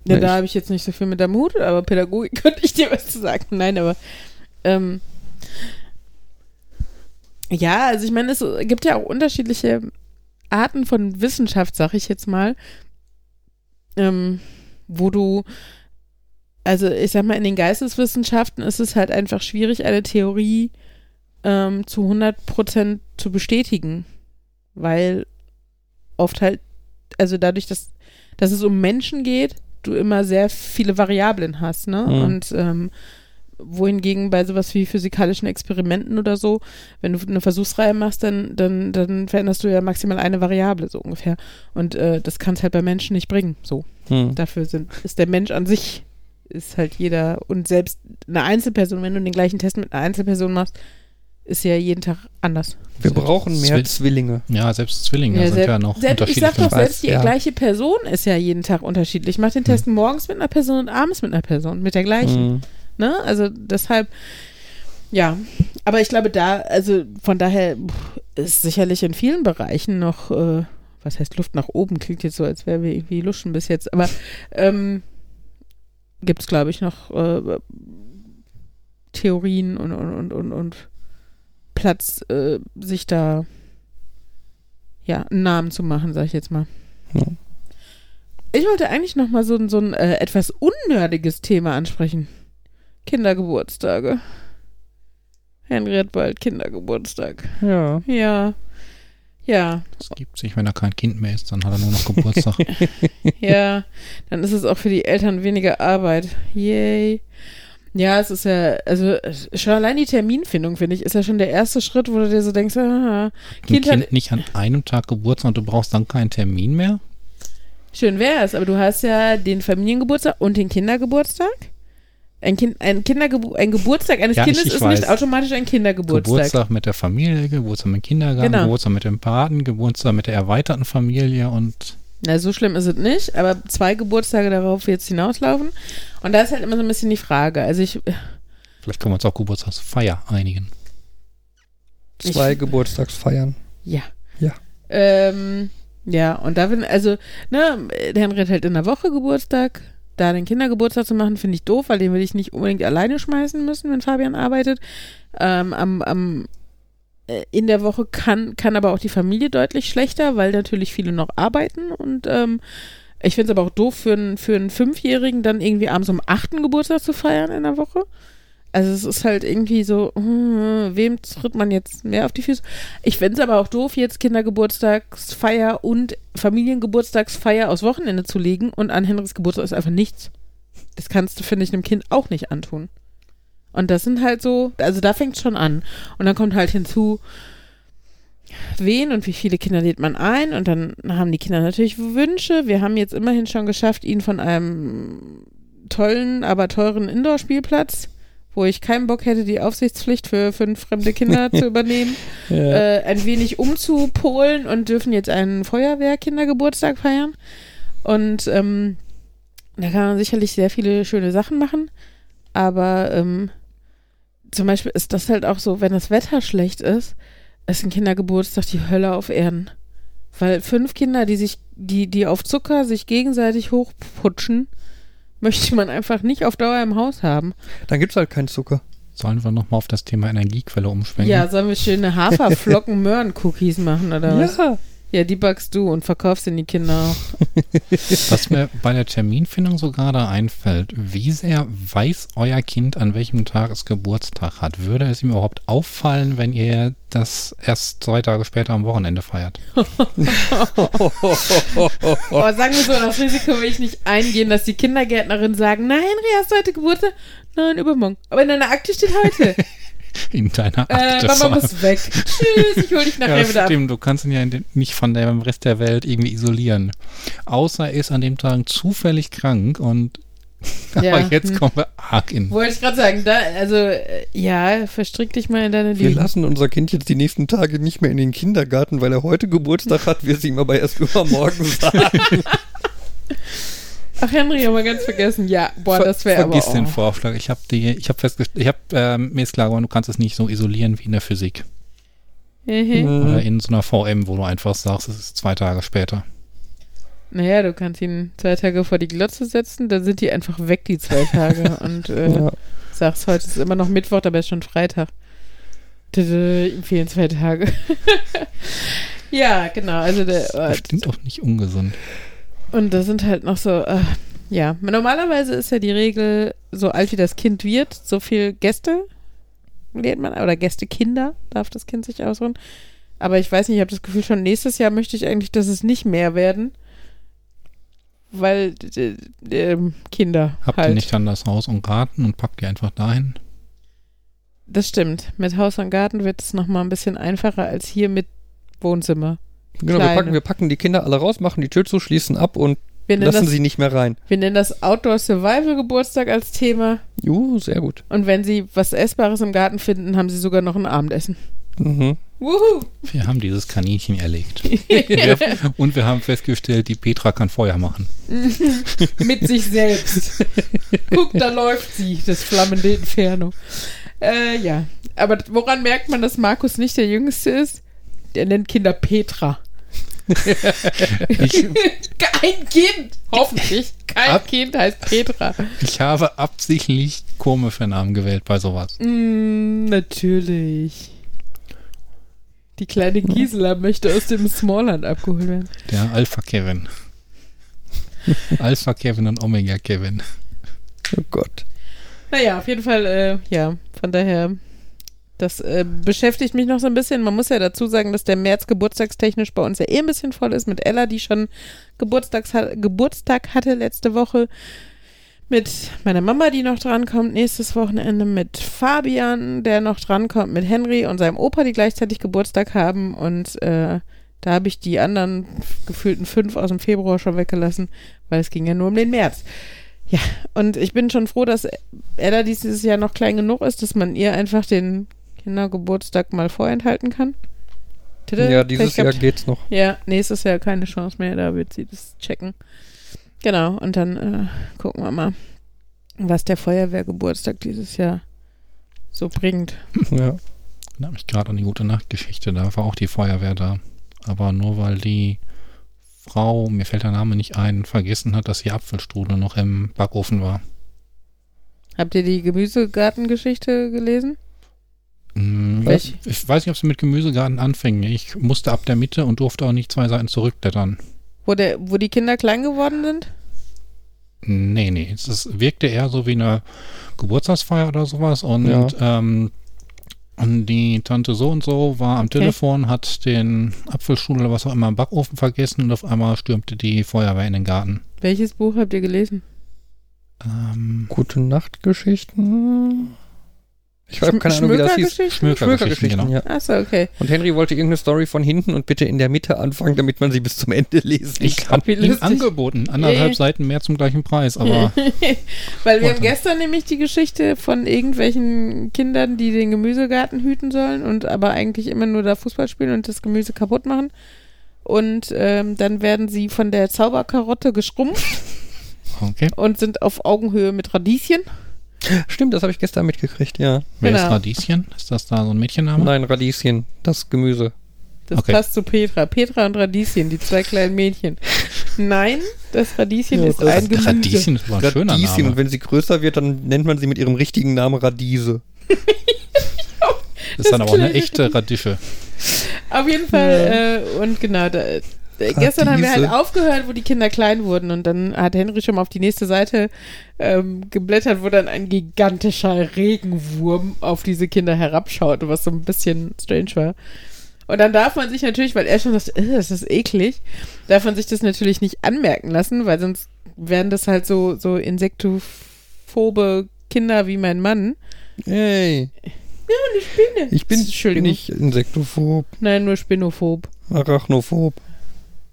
Ja, Ne, da ich- habe ich jetzt nicht so viel mit am Hut, aber Pädagogik könnte ich dir was zu sagen. Nein, aber ähm, ja, also ich meine, es gibt ja auch unterschiedliche Arten von Wissenschaft, sag ich jetzt mal, ähm, wo du, also ich sag mal, in den Geisteswissenschaften ist es halt einfach schwierig, eine Theorie ähm, zu 100% zu bestätigen, weil oft halt, also dadurch, dass, dass es um Menschen geht, du immer sehr viele Variablen hast, ne? Mhm. Und ähm, wohingegen bei sowas wie physikalischen Experimenten oder so, wenn du eine Versuchsreihe machst, dann, dann, dann veränderst du ja maximal eine Variable, so ungefähr. Und äh, das kann es halt bei Menschen nicht bringen, so. Hm. Dafür sind, ist der Mensch an sich, ist halt jeder, und selbst eine Einzelperson, wenn du den gleichen Test mit einer Einzelperson machst, ist ja jeden Tag anders. Wir brauchen mehr Zwill- Zwillinge. Ja, selbst Zwillinge Ja, sind selbst- ja noch Selbst, ich unterschiedlich. sag doch, selbst die ja. gleiche Person ist ja jeden Tag unterschiedlich. Ich mach den Test morgens mit einer Person und abends mit einer Person, mit der gleichen. Hm. Ne? Also deshalb, ja. Aber ich glaube, da, also von daher ist sicherlich in vielen Bereichen noch, äh, was heißt Luft nach oben? Klingt jetzt so, als wären wir irgendwie luschen bis jetzt. Aber ähm, gibt es, glaube ich, noch äh, Theorien und, und, und, und, und Platz, äh, sich da ja, einen Namen zu machen, sag ich jetzt mal. Ja. Ich wollte eigentlich noch mal so, ein- so ein äh, etwas unnördiges Thema ansprechen. Kindergeburtstage. Henriette bald Kindergeburtstag. Ja. Ja. Ja, Das gibt sich, wenn er kein Kind mehr ist, dann hat er nur noch Geburtstag. ja. Dann ist es auch für die Eltern weniger Arbeit. Yay. Ja, es ist ja, also schon allein die Terminfindung, finde ich, ist ja schon der erste Schritt, wo du dir so denkst, aha, Ein Kind Kind hat, nicht an einem Tag Geburtstag und du brauchst dann keinen Termin mehr? schön wär's, aber du hast ja den Familiengeburtstag und den Kindergeburtstag. Ein, kind, ein, Kindergebu ein Geburtstag eines Ja, ich- Kindes ich ist weiß. nicht automatisch ein Kindergeburtstag. Geburtstag mit der Familie, Geburtstag mit dem Kindergarten, Genau. Geburtstag mit dem Paten, Geburtstag mit der erweiterten Familie und Na, so schlimm ist es nicht, aber zwei Geburtstage darauf wird es hinauslaufen. Und da ist halt immer so ein bisschen die Frage. Also ich, vielleicht können wir uns auch Geburtstagsfeier einigen. Zwei Ich- Geburtstagsfeiern. ja. Ja. Ähm, ja, und da bin, also, ne, der Henry hat halt in der Woche Geburtstag. Da den Kindergeburtstag zu machen, finde ich doof, weil den will ich nicht unbedingt alleine schmeißen müssen, wenn Fabian arbeitet. Ähm, am, am, äh, in der Woche kann, kann aber auch die Familie deutlich schlechter, weil natürlich viele noch arbeiten und ähm, ich finde es aber auch doof für einen, für einen Fünfjährigen dann irgendwie abends um achten Geburtstag zu feiern in der Woche. Also es ist halt irgendwie so, hm, wem tritt man jetzt mehr auf die Füße? Ich fände es aber auch doof, jetzt Kindergeburtstagsfeier und Familiengeburtstagsfeier aufs Wochenende zu legen und an Henrys Geburtstag ist einfach nichts. Das kannst du, finde ich, einem Kind auch nicht antun. Und das sind halt so, also da fängt schon an. Und dann kommt halt hinzu, wen und wie viele Kinder lädt man ein. Und dann haben die Kinder natürlich Wünsche. Wir haben jetzt immerhin schon geschafft, ihn von einem tollen, aber teuren Indoor-Spielplatz, wo ich keinen Bock hätte, die Aufsichtspflicht für fünf fremde Kinder zu übernehmen, äh, ein wenig umzupolen und dürfen jetzt einen Feuerwehrkindergeburtstag feiern. Und ähm, da kann man sicherlich sehr viele schöne Sachen machen. Aber ähm, zum Beispiel ist das halt auch so, wenn das Wetter schlecht ist, ist ein Kindergeburtstag die Hölle auf Erden. Weil fünf Kinder, die sich, die, die auf Zucker sich gegenseitig hochputschen, möchte man einfach nicht auf Dauer im Haus haben. Dann gibt es halt keinen Zucker. Sollen wir nochmal auf das Thema Energiequelle umschwenken? Ja, sollen wir schöne Haferflocken-Möhren-Cookies machen oder was? Ja. Ja, die backst du und verkaufst in die Kinder auch. Was mir bei der Terminfindung so gerade einfällt, wie sehr weiß euer Kind, an welchem Tag es Geburtstag hat? Würde es ihm überhaupt auffallen, wenn ihr das erst zwei Tage später am Wochenende feiert? Aber sagen wir so, das Risiko will ich nicht eingehen, dass die Kindergärtnerin sagen, na Henry, hast du heute Geburtstag? Nein, übermorgen. Aber in deiner Akte steht heute. In deiner äh, Akte. Mama so. muss weg. Tschüss, ich hol dich nachher ja, wieder ab. stimmt. Du kannst ihn ja den- nicht von dem Rest der Welt irgendwie isolieren. Außer er ist an dem Tag zufällig krank und Ja, aber jetzt hm. kommen wir arg in. Wollte ich gerade sagen, da, also, äh, ja, verstrick dich mal in deine Wir Lügen. lassen unser Kind jetzt die nächsten Tage nicht mehr in den Kindergarten, weil er heute Geburtstag hat, wir es ihm aber erst übermorgen sagen. Ach, Henry, haben wir ganz vergessen. Ja, boah, Ver- das wäre aber Vergiss den Vorschlag. Ich habe die, ich habe festgestellt, ich habe ähm, mir ist klar geworden, du kannst es nicht so isolieren wie in der Physik Mhm. oder in so einer VM, wo du einfach sagst, es ist zwei Tage später. Naja, du kannst ihn zwei Tage vor die Glotze setzen, dann sind die einfach weg, die zwei Tage. und äh, Ja. sagst, heute ist immer noch Mittwoch, dabei ist schon Freitag. Ihm fehlen zwei Tage. ja, genau. Also der, äh, Bestimmt auch nicht ungesund. Und da sind halt noch so, äh, ja, normalerweise ist ja die Regel, so alt wie das Kind wird, so viel Gäste lädt man, oder Gästekinder darf das Kind sich ausruhen. Aber ich weiß nicht, ich habe das Gefühl, schon nächstes Jahr möchte ich eigentlich, dass es nicht mehr werden. Weil äh, äh, Kinder Habt halt. ihr nicht dann das Haus und Garten und packt ihr einfach dahin? Das stimmt. Mit Haus und Garten wird es nochmal ein bisschen einfacher als hier mit Wohnzimmer. Genau, wir packen, wir packen die Kinder alle raus, machen die Tür zu, schließen ab und lassen das, sie nicht mehr rein. wir nennen das Outdoor Survival Geburtstag als Thema. Juhu, sehr gut. Und wenn sie was Essbares im Garten finden, haben sie sogar noch ein Abendessen. Mhm. Wuhu! Wir haben dieses Kaninchen erlegt. Wir- und wir haben festgestellt, die Petra kann Feuer machen. Mit sich selbst. Guck, da läuft sie, das flammende Inferno. Äh, ja. Aber woran merkt man, dass Markus nicht der Jüngste ist? Der nennt Kinder Petra. Ich, Kein Kind! Hoffentlich. Kein Ab- Kind heißt Petra. ich habe absichtlich komische Namen gewählt bei sowas. Mm, natürlich. Die kleine Gisela möchte aus dem Smallland abgeholt werden. Der Alpha Kevin. Alpha Kevin und Omega Kevin. Oh Gott. Naja, auf jeden Fall, äh, ja, von daher, das äh, beschäftigt mich noch so ein bisschen. Man muss ja dazu sagen, dass der März geburtstagstechnisch bei uns ja eh ein bisschen voll ist mit Ella, die schon Geburtstags Geburtstag hatte letzte Woche. Mit meiner Mama, die noch drankommt, nächstes Wochenende mit Fabian, der noch drankommt, mit Henry und seinem Opa, die gleichzeitig Geburtstag haben. Und äh, da habe ich die anderen gefühlten fünf aus dem Februar schon weggelassen, weil es ging ja nur um den März. Ja, und ich bin schon froh, dass Ella dieses Jahr noch klein genug ist, dass man ihr einfach den Kindergeburtstag mal vorenthalten kann. Titte, Ja, dieses Jahr geht's noch. Ja, nächstes Jahr keine Chance mehr, da wird sie das checken. Genau, und dann äh, gucken wir mal, was der Feuerwehrgeburtstag dieses Jahr so bringt. Ja. Da habe ich gerade an die gute Nachtgeschichte, da war auch die Feuerwehr da. Aber nur weil die Frau, mir fällt der Name nicht ein, vergessen hat, dass die Apfelstrudel noch im Backofen war. Habt ihr die Gemüsegartengeschichte gelesen? Hm, Welch? Ich weiß nicht, ob es mit Gemüsegarten anfing. Ich musste ab der Mitte und durfte auch nicht zwei Seiten zurückblättern. Wo, der, wo die Kinder klein geworden sind? Nee, nee. Es ist, wirkte eher so wie eine Geburtstagsfeier oder sowas. Und, Ja. ähm, und die Tante so und so war am Telefon, hat den Apfelstrudel oder was auch immer im Backofen vergessen und auf einmal stürmte die Feuerwehr in den Garten. Welches Buch habt ihr gelesen? Ähm, Gute Nachtgeschichten. Ich habe keine Ahnung, wie das hieß. Schmökergeschichten? Schmökergeschichten, genau. ja. Achso, okay. Und Henry wollte irgendeine Story von hinten und bitte in der Mitte anfangen, damit man sie bis zum Ende lesen Ich kann. habe Wie ihm lustig. angeboten, anderthalb Ja. Seiten mehr zum gleichen Preis, aber Weil wir haben gestern nämlich die Geschichte von irgendwelchen Kindern, die den Gemüsegarten hüten sollen und aber eigentlich immer nur da Fußball spielen und das Gemüse kaputt machen. Und ähm, dann werden sie von der Zauberkarotte geschrumpft okay. und sind auf Augenhöhe mit Radieschen. Stimmt, das habe ich gestern mitgekriegt, ja. Wer ist Genau. Radieschen? Ist das da so ein Mädchenname? Nein, Radieschen, das Gemüse. Das Okay. passt zu Petra. Petra und Radieschen, die zwei kleinen Mädchen. Nein, das Radieschen Ja, ist das- ein Gemüse. Radieschen ist aber ein schöner Radieschen, und Name. wenn sie größer wird, dann nennt man sie mit ihrem richtigen Namen Radiese. Das ist dann aber auch eine echte Radische. Auf jeden Fall, äh, und genau, da, gestern haben wir halt aufgehört, wo die Kinder klein wurden und dann hat Henry schon mal auf die nächste Seite ähm, geblättert, wo dann ein gigantischer Regenwurm auf diese Kinder herabschaut, was so ein bisschen strange war. Und dann darf man sich natürlich, weil er schon sagt, äh, das ist eklig, darf man sich das natürlich nicht anmerken lassen, weil sonst wären das halt so, so insektophobe Kinder wie mein Mann. Hey, Eine Spinne. ich bin nicht insektophob, Nein, nur spinophob. arachnophob.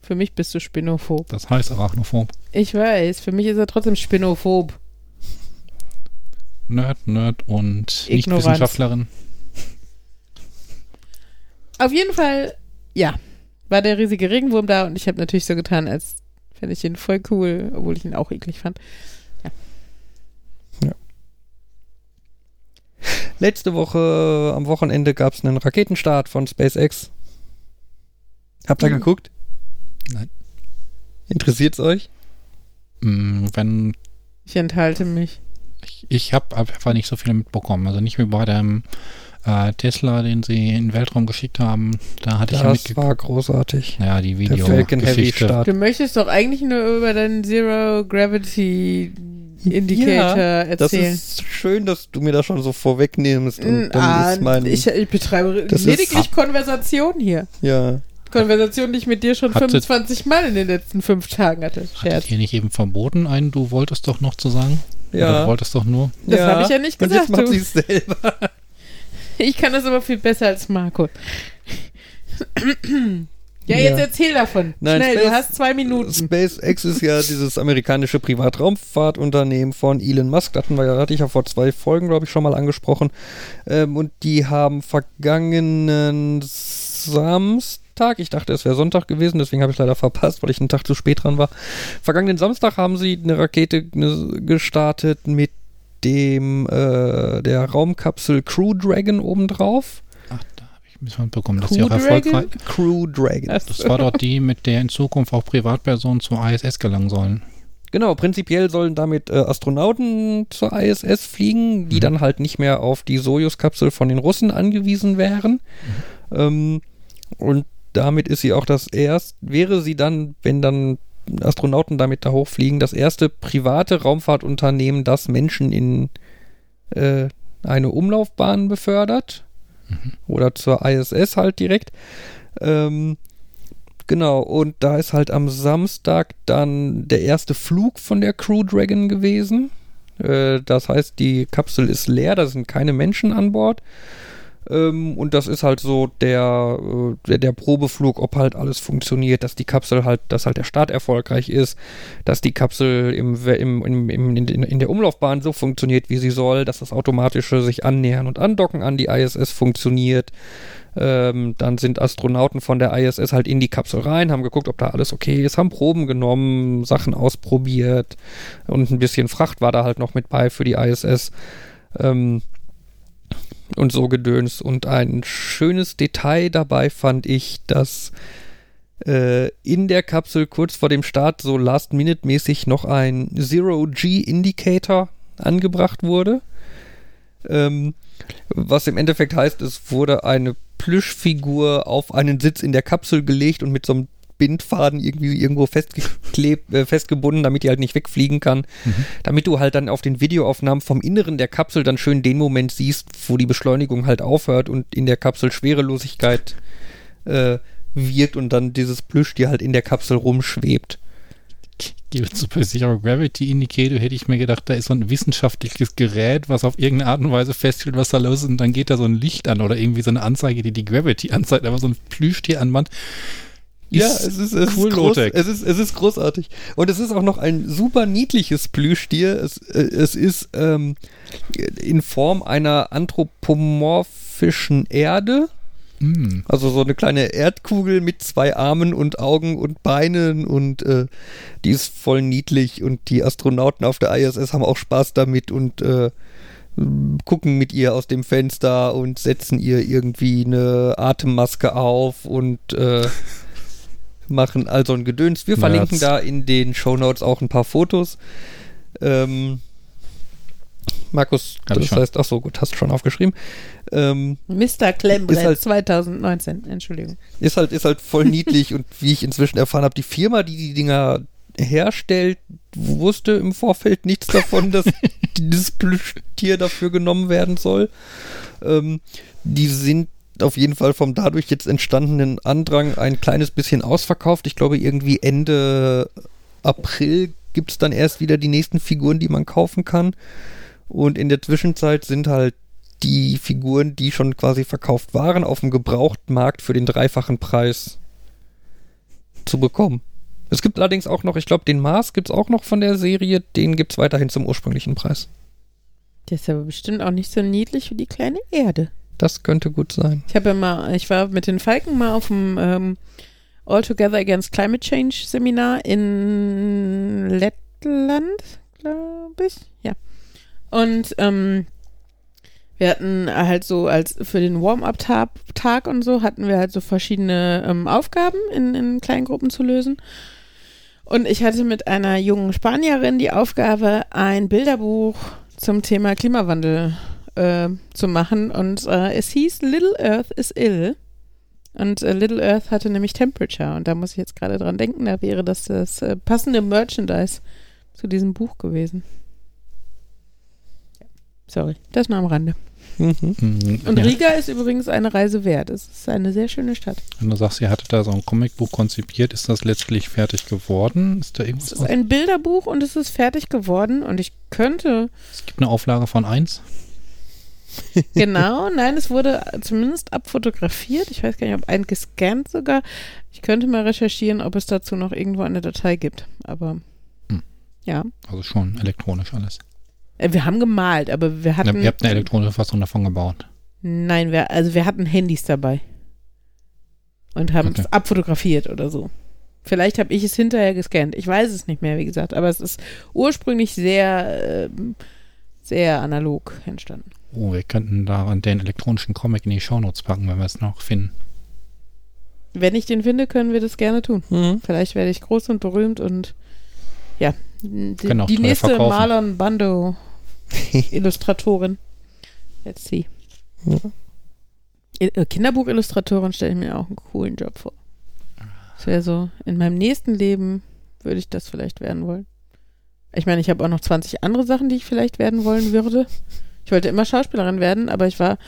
Für mich bist du spinophob. Das heißt Arachnophob. Ich weiß, für mich ist er trotzdem spinophob. Nerd, Nerd und. Nichtwissenschaftlerin. Auf jeden Fall, ja, war der riesige Regenwurm da und ich habe natürlich so getan, als fände ich ihn voll cool, obwohl ich ihn auch eklig fand. Letzte Woche am Wochenende gab es einen Raketenstart von SpaceX. Habt ihr Mhm. geguckt? Nein. Interessiert's euch? Mm, Wenn Ich enthalte mich. ich, ich habe einfach nicht so viel mitbekommen. Also nicht wie bei dem äh, Tesla, den sie in den Weltraum geschickt haben. Da hatte ich ja Das mitgekommen. war großartig. Ja, die Der Falcon Heavy Videogeschichte. Start. Du möchtest doch eigentlich nur über deinen Zero Gravity Indicator Das erzählen. ist schön, dass du mir das schon so vorwegnimmst. Und Mm, dann ah, ist mein, ich, ich betreibe Das ist- lediglich Konversation hier. ja, Konversation, die ich mit dir schon Hatte- 25 Mal in den letzten fünf Tagen hatte. Scherz. Hattet ihr nicht eben verboten, einen du wolltest doch noch zu sagen? Oder ja. du wolltest doch nur? Das ja. habe ich ja nicht Und gesagt, jetzt macht du. sie es selber. Ich kann das aber viel besser als Marco. ja, Ja. jetzt erzähl davon. Nein, Schnell, Space- du hast zwei Minuten. SpaceX ist ja dieses amerikanische Privatraumfahrtunternehmen von Elon Musk. Das hatten wir ja, hatte ich ja vor zwei Folgen, glaube ich, schon mal angesprochen. Ähm, und die haben vergangenen Samstag, ich dachte, es wäre Sonntag gewesen, deswegen habe ich leider verpasst, weil ich einen Tag zu spät dran war. Vergangenen Samstag haben sie eine Rakete gestartet mit dem äh, der Raumkapsel Crew Dragon obendrauf. Ach, da habe ich ein bisschen mitbekommen, dass die auch erfolgreich. Crew Dragon. Das war dort die, mit der in Zukunft auch Privatpersonen zur ISS gelangen sollen. Genau, prinzipiell sollen damit äh, Astronauten zur ISS fliegen, die Mhm. dann halt nicht mehr auf die Sojus-Kapsel von den Russen angewiesen wären. Ähm, und damit ist sie auch das erst, wäre sie dann, wenn dann Astronauten damit da hochfliegen, das erste private Raumfahrtunternehmen, das Menschen in äh, eine Umlaufbahn befördert. Oder zur ISS halt direkt. Ähm, Genau, und da ist halt am Samstag dann der erste Flug von der Crew Dragon gewesen. Äh, das heißt, die Kapsel ist leer, da sind keine Menschen an Bord. Ähm, und das ist halt so der, äh, der, der Probeflug, ob halt alles funktioniert, dass die Kapsel halt, dass halt der Start erfolgreich ist, dass die Kapsel im, im, im, im, in, in der Umlaufbahn so funktioniert, wie sie soll, dass das automatische sich annähern und andocken an die ISS funktioniert. Ähm, dann sind Astronauten von der ISS halt in die Kapsel rein, haben geguckt, ob da alles okay ist, haben Proben genommen, Sachen ausprobiert und ein bisschen Fracht war da halt noch mit bei für die ISS. Ähm, und so gedöns. Und ein schönes Detail dabei fand ich, dass äh, in der Kapsel kurz vor dem Start so Last-Minute-mäßig noch ein Zero-G-Indicator angebracht wurde. Ähm, was im Endeffekt heißt, es wurde eine Plüschfigur auf einen Sitz in der Kapsel gelegt und mit so einem Bindfaden irgendwie irgendwo festgeklebt, äh, festgebunden, damit die halt nicht wegfliegen kann. Mhm. Damit du halt dann auf den Videoaufnahmen vom Inneren der Kapsel dann schön den Moment siehst, wo die Beschleunigung halt aufhört und in der Kapsel Schwerelosigkeit äh, wirkt und dann dieses Plüschtier halt in der Kapsel rumschwebt. Super sicher Gravity Indicator hätte ich mir gedacht, da ist so ein wissenschaftliches Gerät, was auf irgendeine Art und Weise feststellt, was da los ist und dann geht da so ein Licht an oder irgendwie so eine Anzeige, die die Gravity anzeigt, aber so ein Plüschtier an Mann ja, es ist, es, cool ist groß, es, ist, es ist großartig. Und es ist auch noch ein super niedliches Plüschtier. Es, äh, es ist ähm, in Form einer anthropomorphischen Erde. Mm. Also so eine kleine Erdkugel mit zwei Armen und Augen und Beinen und äh, die ist voll niedlich und die Astronauten auf der ISS haben auch Spaß damit und äh, gucken mit ihr aus dem Fenster und setzen ihr irgendwie eine Atemmaske auf und äh, machen also ein Gedöns. Wir verlinken da in den Show Notes auch ein paar Fotos. Ähm, Markus, Hab das heißt, ach so, gut, hast du schon aufgeschrieben. Ähm, Mr. Klembrett halt, 2019, Entschuldigung. Ist halt, ist halt voll niedlich und wie ich inzwischen erfahren habe, die Firma, die die Dinger herstellt, wusste im Vorfeld nichts davon, dass dieses Plüschtier dafür genommen werden soll. Ähm, die sind auf jeden Fall vom dadurch jetzt entstandenen Andrang ein kleines bisschen ausverkauft. Ich glaube, irgendwie Ende April gibt es dann erst wieder die nächsten Figuren, die man kaufen kann. Und in der Zwischenzeit sind halt die Figuren, die schon quasi verkauft waren, auf dem Gebrauchtmarkt für den dreifachen Preis zu bekommen. Es gibt allerdings auch noch, ich glaube, den Mars gibt es auch noch von der Serie, den gibt es weiterhin zum ursprünglichen Preis. Der ist aber bestimmt auch nicht so niedlich wie die kleine Erde. Das könnte gut sein. Ich habe ja ich war mit den Falken mal auf dem ähm, All Together Against Climate Change Seminar in Lettland, glaube ich. Ja. Und ähm, wir hatten halt so als für den Warm-up-Tag und so hatten wir halt so verschiedene ähm, Aufgaben in, in kleinen Gruppen zu lösen. Und ich hatte mit einer jungen Spanierin die Aufgabe, ein Bilderbuch zum Thema Klimawandel äh, zu machen. Und äh, es hieß Little Earth is ill. Und äh, Little Earth hatte nämlich Temperature. Und da muss ich jetzt gerade dran denken, da wäre das das äh, passende Merchandise zu diesem Buch gewesen. Sorry, das nur am Rande. Mhm. mhm. Und ja. Riga ist übrigens eine Reise wert. Es ist eine sehr schöne Stadt. Wenn du sagst, ihr hattet da so ein Comicbuch konzipiert, ist das letztlich fertig geworden? Ist da irgendwas? Es ist ein Bilderbuch und es ist fertig geworden und ich könnte. Es gibt eine Auflage von 1. genau, nein, es wurde zumindest abfotografiert. Ich weiß gar nicht, ob ein gescannt sogar. Ich könnte mal recherchieren, ob es dazu noch irgendwo eine Datei gibt. Aber hm. ja. Also schon elektronisch alles. Äh, wir haben gemalt, aber wir hatten. Ja, ihr habt eine elektronische Fassung davon gebaut. Nein, wir, also wir hatten Handys dabei. Und haben okay. es abfotografiert oder so. Vielleicht habe ich es hinterher gescannt. Ich weiß es nicht mehr, wie gesagt. Aber es ist ursprünglich sehr, äh, sehr analog entstanden. Oh, wir könnten da den elektronischen Comic in die Shownotes packen, wenn wir es noch finden. Wenn ich den finde, können wir das gerne tun. Mhm. Vielleicht werde ich groß und berühmt und ja, die, die nächste verkaufen. Marlon Bando Illustratorin. Let's see. Ja. Äh, Kinderbuchillustratorin stelle ich mir auch einen coolen Job vor. Das wäre so, in meinem nächsten Leben würde ich das vielleicht werden wollen. Ich meine, ich habe auch noch 20 andere Sachen, die ich vielleicht werden wollen würde. Ich wollte immer Schauspielerin werden, aber ich war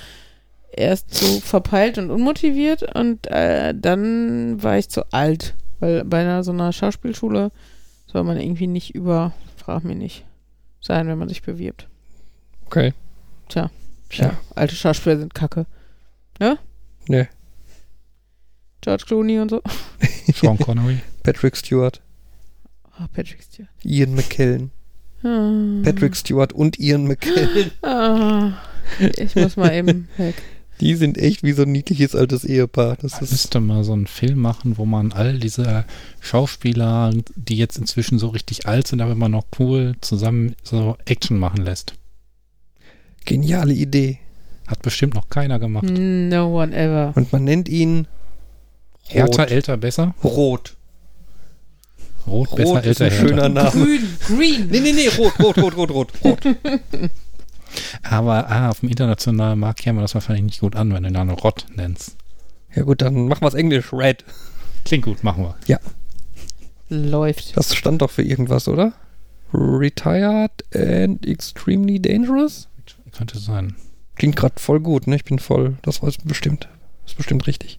erst so verpeilt und unmotiviert und äh, dann war ich zu alt, weil bei einer so einer Schauspielschule soll man irgendwie nicht über, frag mich nicht, sein, wenn man sich bewirbt. Okay. Tja, ja, alte Schauspieler sind kacke. Nee. George Clooney und so. Sean Connery. Patrick Stewart, Oh, Patrick Stewart. Ian McKellen. Ah. Patrick Stewart und Ian McKellen. Ah. Ich muss mal eben weg. Die sind echt wie so ein niedliches altes Ehepaar. Das Man ist müsste mal so einen Film machen, wo man all diese Schauspieler, die jetzt inzwischen so richtig alt sind, aber immer noch cool, zusammen so Action machen lässt. geniale Idee. Hat bestimmt noch keiner gemacht. No one ever. Und man nennt ihn Härter, älter, besser. Rot. Rot, Rot besser, ist älter, ein härter. schöner Name. Grün, green. Nee, nee, nee, rot, rot, rot, rot, rot, rot. Aber ah, auf dem internationalen Markt käme das wahrscheinlich nicht gut an, wenn du ihn dann Rot nennst. Ja gut, dann machen wir es Englisch. Red. Klingt gut, machen wir. Läuft. Das stand doch für irgendwas, oder? Retired and extremely dangerous? Könnte sein. Klingt gerade voll gut, ne? Ich bin voll, das war bestimmt. Das ist bestimmt richtig.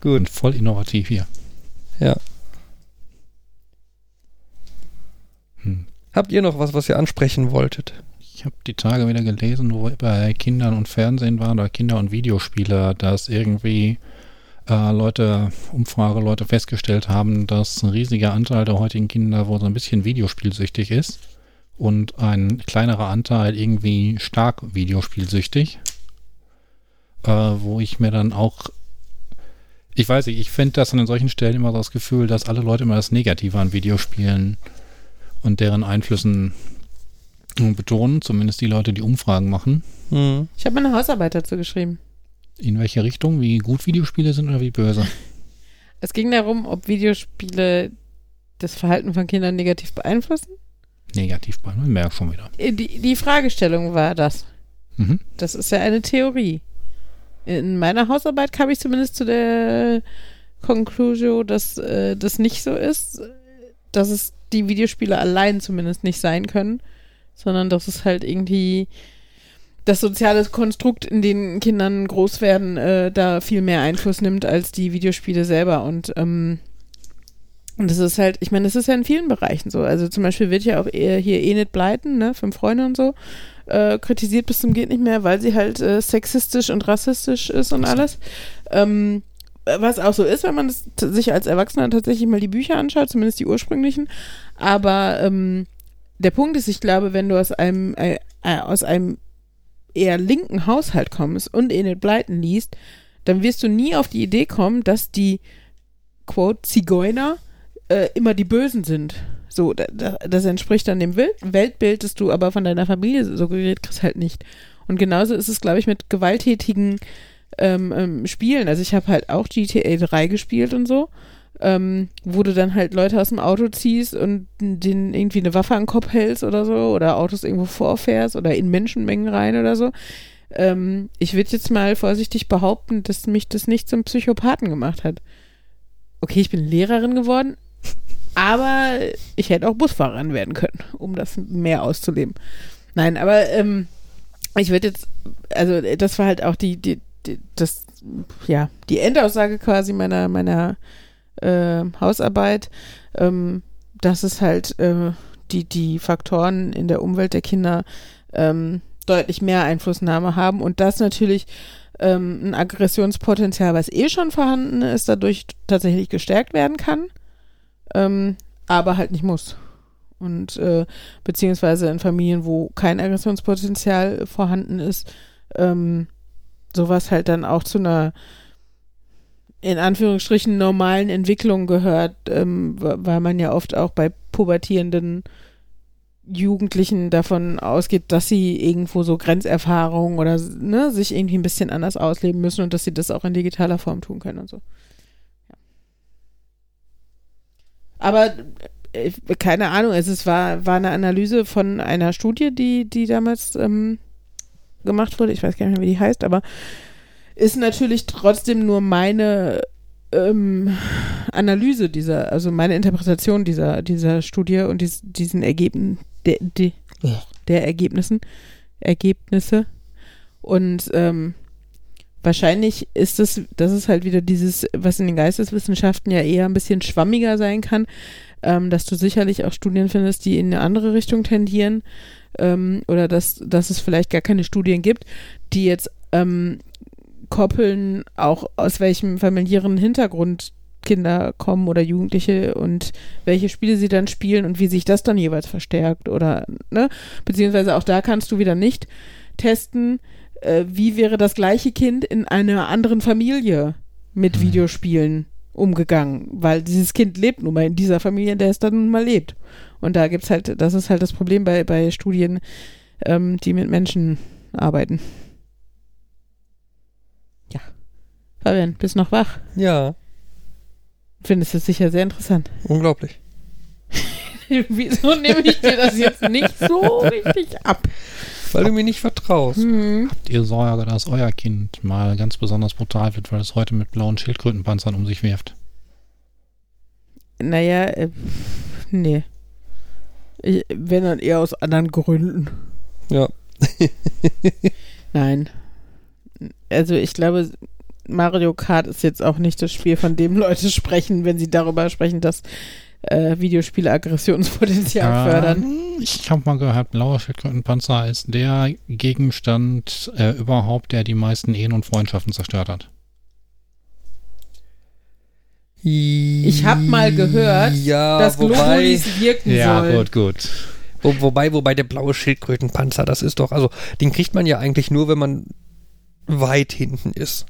Gut. Und voll innovativ hier. Ja. Habt ihr noch was, was ihr ansprechen wolltet? Ich habe die Tage wieder gelesen, wo bei Kindern und Fernsehen waren oder Kinder und Videospiele, dass irgendwie äh, Leute, Umfrageleute festgestellt haben, dass ein riesiger Anteil der heutigen Kinder wohl so ein bisschen videospielsüchtig ist und ein kleinerer Anteil irgendwie stark videospielsüchtig. Äh, wo ich mir dann auch ich weiß nicht, ich finde das an solchen Stellen immer so das Gefühl, dass alle Leute immer das Negative an Videospielen und deren Einflüssen betonen, zumindest die Leute, die Umfragen machen. Hm. Ich habe meine Hausarbeit dazu geschrieben. In welche Richtung? Wie gut Videospiele sind oder wie böse? Es ging darum, ob Videospiele das Verhalten von Kindern negativ beeinflussen. Negativ bei merk schon wieder. Äh, Die, die Fragestellung war das. Mhm. Das ist ja eine Theorie. In meiner Hausarbeit kam ich zumindest zu der Conclusion, dass äh, das nicht so ist, dass es die Videospiele allein zumindest nicht sein können, sondern dass es halt irgendwie das soziale Konstrukt, in dem Kindern groß werden, äh, da viel mehr Einfluss nimmt als die Videospiele selber. Und ähm, und das ist halt, ich meine, das ist ja in vielen Bereichen so. Also zum Beispiel wird ja auch eher hier Enid Blyton, ne, fünf Freunde und so, äh, kritisiert bis zum geht nicht mehr, weil sie halt äh, sexistisch und rassistisch ist und alles. Ähm, was auch so ist, wenn man das sich als Erwachsener tatsächlich mal die Bücher anschaut, zumindest die ursprünglichen. Aber ähm, der Punkt ist, ich glaube, wenn du aus einem, äh, äh, aus einem eher linken Haushalt kommst und Enid Blyton liest, dann wirst du nie auf die Idee kommen, dass die, quote, Zigeuner äh, immer die Bösen sind. So, da, da, das entspricht dann dem Wel Weltbild, das du aber von deiner Familie suggeriert kriegst, halt nicht. Und genauso ist es, glaube ich, mit gewalttätigen ähm, ähm, Spielen. Also ich habe halt auch GTA 3 gespielt und so, ähm, wo du dann halt Leute aus dem Auto ziehst und denen irgendwie eine Waffe an den Kopf hältst oder so oder Autos irgendwo vorfährst oder in Menschenmengen rein oder so. Ähm, ich würde jetzt mal vorsichtig behaupten, dass mich das nicht zum Psychopathen gemacht hat. Okay, ich bin Lehrerin geworden, aber ich hätte auch Busfahrerin werden können, um das mehr auszuleben. Nein, aber ähm, ich würde jetzt, also das war halt auch die, die, das, ja, die Endaussage quasi meiner, meiner äh, Hausarbeit, ähm, dass es halt äh, die, die Faktoren in der Umwelt der Kinder ähm, deutlich mehr Einflussnahme haben und das natürlich ähm, ein Aggressionspotenzial, was eh schon vorhanden ist, dadurch tatsächlich gestärkt werden kann, ähm, aber halt nicht muss. Und äh, beziehungsweise in Familien, wo kein Aggressionspotenzial vorhanden ist, ähm, sowas halt dann auch zu einer in Anführungsstrichen normalen Entwicklung gehört, ähm, weil man ja oft auch bei pubertierenden Jugendlichen davon ausgeht, dass sie irgendwo so Grenzerfahrungen oder ne, sich irgendwie ein bisschen anders ausleben müssen und dass sie das auch in digitaler Form tun können und so. Ja. Aber äh, keine Ahnung, es ist, war, war eine Analyse von einer Studie, die, die damals ähm, gemacht wurde. Ich weiß gar nicht mehr, wie die heißt, aber ist natürlich trotzdem nur meine ähm, Analyse dieser, also meine Interpretation dieser, dieser Studie und dies, diesen Ergebnissen, der, der, der Ergebnissen, Ergebnisse. Und ähm, wahrscheinlich ist es, das ist halt wieder dieses, was in den Geisteswissenschaften ja eher ein bisschen schwammiger sein kann, ähm, dass du sicherlich auch Studien findest, die in eine andere Richtung tendieren ähm, oder dass, dass es vielleicht gar keine Studien gibt, die jetzt ähm, koppeln, auch aus welchem familiären Hintergrund Kinder kommen oder Jugendliche und welche Spiele sie dann spielen und wie sich das dann jeweils verstärkt oder, ne? Beziehungsweise auch da kannst du wieder nicht testen, äh, wie wäre das gleiche Kind in einer anderen Familie mit Mhm. Videospielen umgegangen, weil dieses Kind lebt nun mal in dieser Familie, in der es dann nun mal lebt. Und da gibt's halt, das ist halt das Problem bei, bei Studien, ähm, die mit Menschen arbeiten. Ja. Fabian, bist noch wach? Ja, Findest es sicher sehr interessant. unglaublich. Wieso nehme ich dir das jetzt nicht so richtig ab? Weil du mir nicht vertraust. Hm. Habt ihr Sorge, dass euer Kind mal ganz besonders brutal wird, weil es heute mit blauen Schildkrötenpanzern um sich wirft? Naja, äh, nee. Ich, wenn dann eher aus anderen Gründen. Ja. Nein. Also ich glaube, Mario Kart ist jetzt auch nicht das Spiel, von dem Leute sprechen, wenn sie darüber sprechen, dass äh, Videospiele Aggressionspotenzial fördern. Ich habe mal gehört, blauer Schildkrötenpanzer ist der Gegenstand äh, überhaupt, der die meisten Ehen und Freundschaften zerstört hat. Ich habe mal gehört, ja, dass Globulis wirken soll. gut. wo, wobei, wobei der blaue Schildkrötenpanzer, das ist doch, also den kriegt man ja eigentlich nur, wenn man weit hinten ist.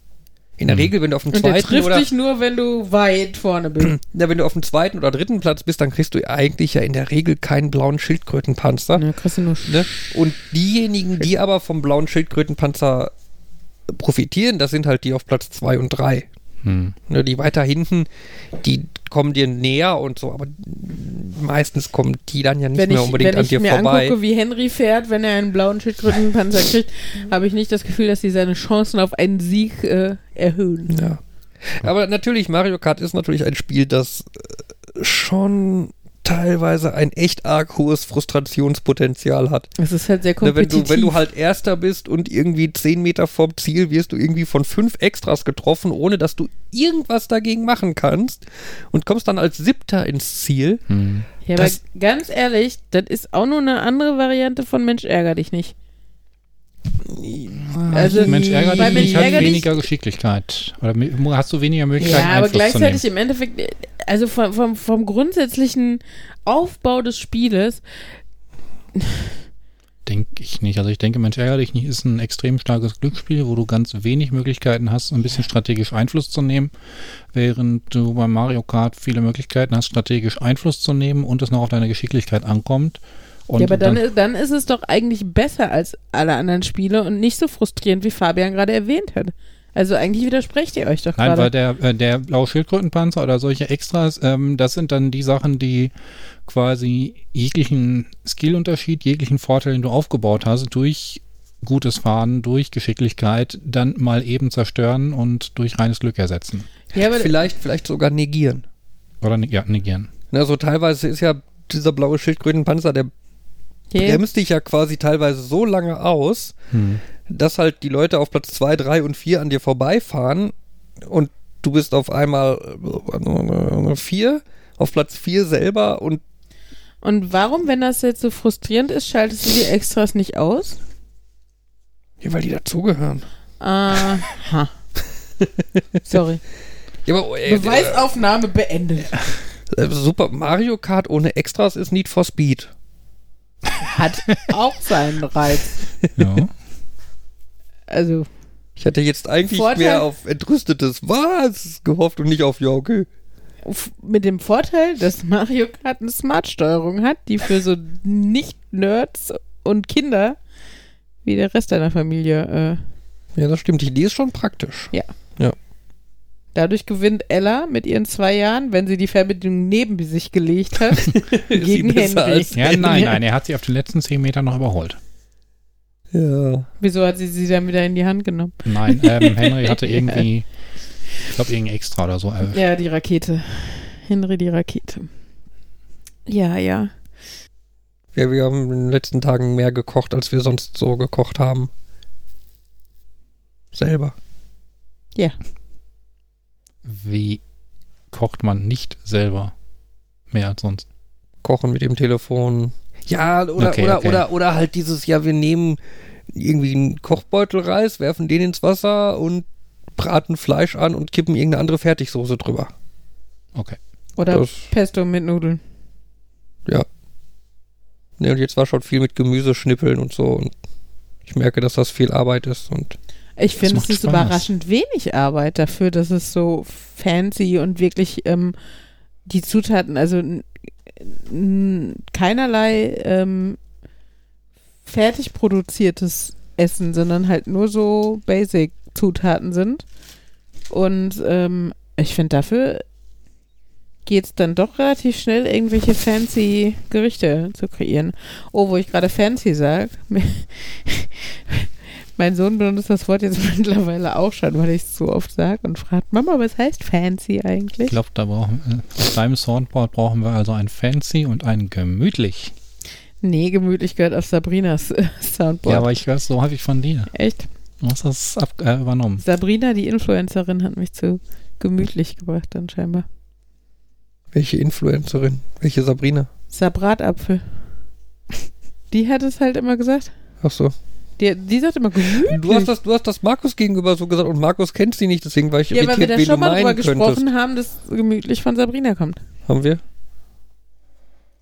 In der Mhm. Regel, wenn du auf dem Und der zweiten trifft oder dich nur, wenn du weit vorne bist. ja, wenn du auf dem zweiten oder dritten Platz bist, dann kriegst du eigentlich ja in der Regel keinen blauen Schildkrötenpanzer. Ja, kriegst du nur Ne? Und diejenigen, die aber vom blauen Schildkrötenpanzer profitieren, das sind halt die auf Platz zwei und drei. Hm. Ne, die weiter hinten, die kommen dir näher und so, aber meistens kommen die dann ja nicht wenn mehr ich, unbedingt wenn an ich dir mir vorbei. angucke, wie Henry fährt, wenn er einen blauen Schildkrötenpanzer kriegt, habe ich nicht das Gefühl, dass sie seine Chancen auf einen Sieg äh, erhöhen. Ja. Aber natürlich, Mario Kart ist natürlich ein Spiel, das äh, schon teilweise ein echt arg hohes Frustrationspotenzial hat. Es ist halt sehr Ne, wenn, kompetitiv. du, wenn du halt Erster bist und irgendwie zehn Meter vom Ziel wirst du irgendwie von fünf Extras getroffen, ohne dass du irgendwas dagegen machen kannst und kommst dann als Siebter ins Ziel. Hm. ja, aber ganz ehrlich, das ist auch nur eine andere Variante von Mensch ärger dich nicht. Also, Mensch ärgert bei dich Mensch nicht, hat ärger dich- weniger Geschicklichkeit. Oder hast du weniger Möglichkeiten, Ja, aber gleichzeitig im Endeffekt, also vom, vom, vom grundsätzlichen Aufbau des Spieles, Denke ich nicht. Also ich denke, Mensch ärgere dich nicht ist ein extrem starkes Glücksspiel, wo du ganz wenig Möglichkeiten hast, ein bisschen strategisch Einfluss zu nehmen, während du beim Mario Kart viele Möglichkeiten hast, strategisch Einfluss zu nehmen und es noch auf deine Geschicklichkeit ankommt. Und ja, aber dann, dann, dann ist es doch eigentlich besser als alle anderen Spiele und nicht so frustrierend, wie Fabian gerade erwähnt hat. Also eigentlich widersprecht ihr euch doch Nein, weil gerade. der, äh, der blaue Schildkrötenpanzer oder solche Extras, ähm, das sind dann die Sachen, die quasi jeglichen Skillunterschied, jeglichen Vorteil, den du aufgebaut hast, durch gutes Fahren, durch Geschicklichkeit, dann mal eben zerstören und durch reines Glück ersetzen. Ja, aber Vielleicht, vielleicht sogar negieren. Oder ne- ja, negieren. Ne, so teilweise ist ja dieser blaue Schildkrötenpanzer, der ja, bremst dich ja quasi teilweise so lange aus, Hm. Dass halt die Leute auf Platz 2, 3 und 4 an dir vorbeifahren und du bist auf einmal 4 auf Platz 4 selber und und warum, wenn das jetzt so frustrierend ist, schaltest du die Extras nicht aus? ja, weil die dazugehören. Aha. Sorry. Ja, aber, äh, Beweisaufnahme beendet. äh, Super Mario Kart ohne Extras ist Need for Speed. Hat auch seinen Reiz. Ja. Also, Ich hatte jetzt eigentlich Vorteil- mehr auf entrüstetes Was gehofft und nicht auf ja, okay. mit dem Vorteil, dass Mario Kart eine Smart-Steuerung hat, die für so Nicht-Nerds und Kinder wie der Rest deiner Familie äh, Ja, das stimmt. Die Idee ist schon praktisch. Dadurch gewinnt Ella mit ihren zwei Jahren, wenn sie die Verbindung neben sich gelegt hat, gegen besser Henry. als- ja, nein, nein, er hat sie auf den letzten 10 Metern noch überholt. Ja. Wieso hat sie sie dann wieder in die Hand genommen? Nein, ähm, Henry hatte irgendwie, ich glaube, irgendein Extra oder so erwischt. Ja, die Rakete. Henry die Rakete. Ja, ja. ja. Wir haben in den letzten Tagen mehr gekocht, als wir sonst so gekocht haben. Selber. Wie kocht man nicht selber mehr als sonst? Kochen mit dem Telefon. Ja, oder, Okay, oder, okay. oder, oder halt dieses, ja, wir nehmen irgendwie einen Kochbeutel Reis, werfen den ins Wasser und braten Fleisch an und kippen irgendeine andere Fertigsoße drüber. Okay. Oder Das- Pesto mit Nudeln. Ja. Ne, und jetzt war schon viel mit Gemüse schnippeln und so. Und ich merke, dass das viel Arbeit ist. Und Ich finde, es ist Spaß. überraschend wenig Arbeit dafür, dass es so fancy und wirklich ähm, die Zutaten, also keinerlei ähm, fertig produziertes Essen, sondern halt nur so Basic-Zutaten sind. Und ähm, ich finde, dafür geht es dann doch relativ schnell, irgendwelche fancy Gerichte zu kreieren. Oh, wo ich gerade fancy sage. Mein Sohn benutzt das Wort jetzt mittlerweile auch schon, weil ich es so oft sage und fragt, Mama, was heißt fancy Ich eigentlich? glaube, da brauchen äh, auf deinem Soundboard brauchen wir also ein fancy und ein gemütlich. Nee, gemütlich gehört auf Sabrinas äh, Soundboard. Ja, aber ich höre es so häufig von dir. Echt? Du hast das ab, äh, übernommen. Sabrina, die Influencerin, hat mich zu gemütlich gebracht dann scheinbar. welche Influencerin? Welche Sabrina? Sabratapfel. Die hat es halt immer gesagt. Ach so. Die, die sagt immer gemütlich. Du hast das, du hast das Markus gegenüber so gesagt und Markus kennt sie nicht, deswegen war ich ja, weil wir da schon mal drüber meinen gesprochen könntest. haben, dass gemütlich von Sabrina kommt. Haben wir?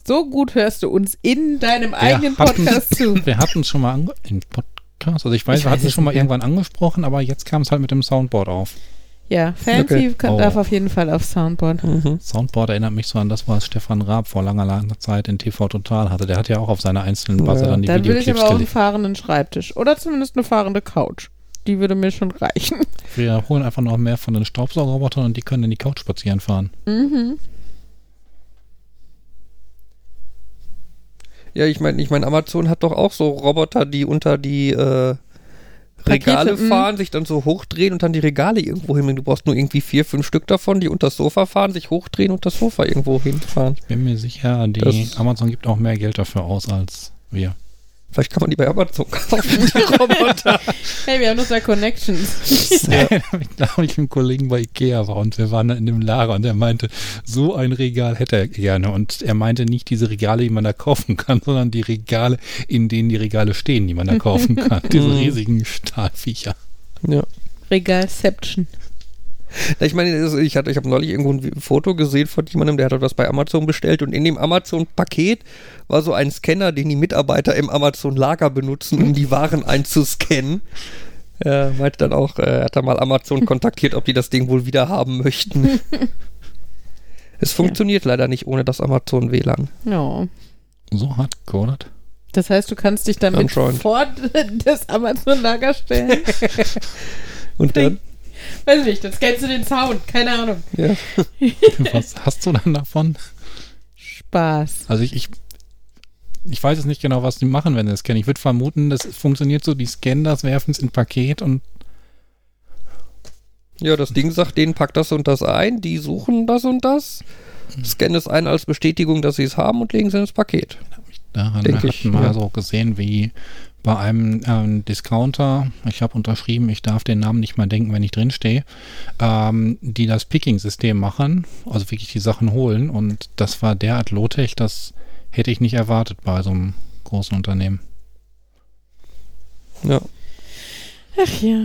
So gut hörst du uns in deinem eigenen hatten- Podcast zu. Wir hatten es schon mal im Podcast. Also ich weiß, Ich wir hatten es schon mal irgendwann angesprochen, aber jetzt kam es halt mit dem Soundboard auf. Ja, fancy Okay. kann, Oh. darf auf jeden Fall auf Soundboard. Mhm. Soundboard erinnert mich so an das, was Stefan Raab vor langer, langer Zeit in TV Total hatte. Der hat ja auch auf seine einzelnen Buzzer Ja. dann die Dann will ich Videoclips aber auch einen fahrenden Schreibtisch. Oder zumindest eine fahrende Couch. Die würde mir schon reichen. Wir holen einfach noch mehr von den Staubsaugerrobotern und die können in die Couch spazieren fahren. Mhm. Ja, ich meine, ich mein, Amazon hat doch auch so Roboter, die unter die äh, Regale Pakete, mhm. fahren, sich dann so hochdrehen und dann die Regale irgendwo hinbringen. Du brauchst nur irgendwie vier, fünf Stück davon, die unter das Sofa fahren, sich hochdrehen und das Sofa irgendwo hinfahren. Bin mir sicher, die Das- Amazon gibt auch mehr Geld dafür aus als wir. Vielleicht kann man die bei Amazon kaufen, die Roboter. Hey, wir haben da Connections. Ja. ich glaube, ich mit einem Kollegen bei Ikea war und wir waren da in dem Lager und er meinte, so ein Regal hätte er gerne. Und er meinte nicht diese Regale, die man da kaufen kann, sondern die Regale, in denen die Regale stehen, die man da kaufen kann. diese riesigen Stahlviecher. ja. Regalception. Na, Ich meine, ich, hatte- ich habe neulich irgendwo ein Foto gesehen von jemandem, der hat etwas bei Amazon bestellt und in dem Amazon-Paket war so ein Scanner, den die Mitarbeiter im Amazon-Lager benutzen, um die Waren einzuscannen. Er meinte dann auch, äh, er hat da mal Amazon kontaktiert, ob die das Ding wohl wieder haben möchten. es funktioniert leider nicht ohne das Amazon-WLAN. No. So hart coded. Das heißt, du kannst dich damit Anscheinend. vor das Amazon-Lager stellen? Und dann, Weiß nicht, dann scannst du den Sound. Keine Ahnung. ja, Was hast du dann davon? Spaß. Also ich, ich, ich weiß jetzt nicht genau, was die machen, wenn sie das scannen. Ich würde vermuten, das funktioniert so, die scannen das, werfen es in ein Paket und ja, das Ding sagt denen, pack das und das ein, die suchen das und das, scannen es ein als Bestätigung, dass sie es haben und legen es ins Paket. daran Denke hat ich, mal ja. so gesehen, wie bei einem ähm, Discounter, ich habe unterschrieben, ich darf den Namen nicht mal denken, wenn ich drinstehe, ähm, die das Picking-System machen, also wirklich die Sachen holen und das war derart low-tech, das hätte ich nicht erwartet bei so einem großen Unternehmen. Ja. Ach ja.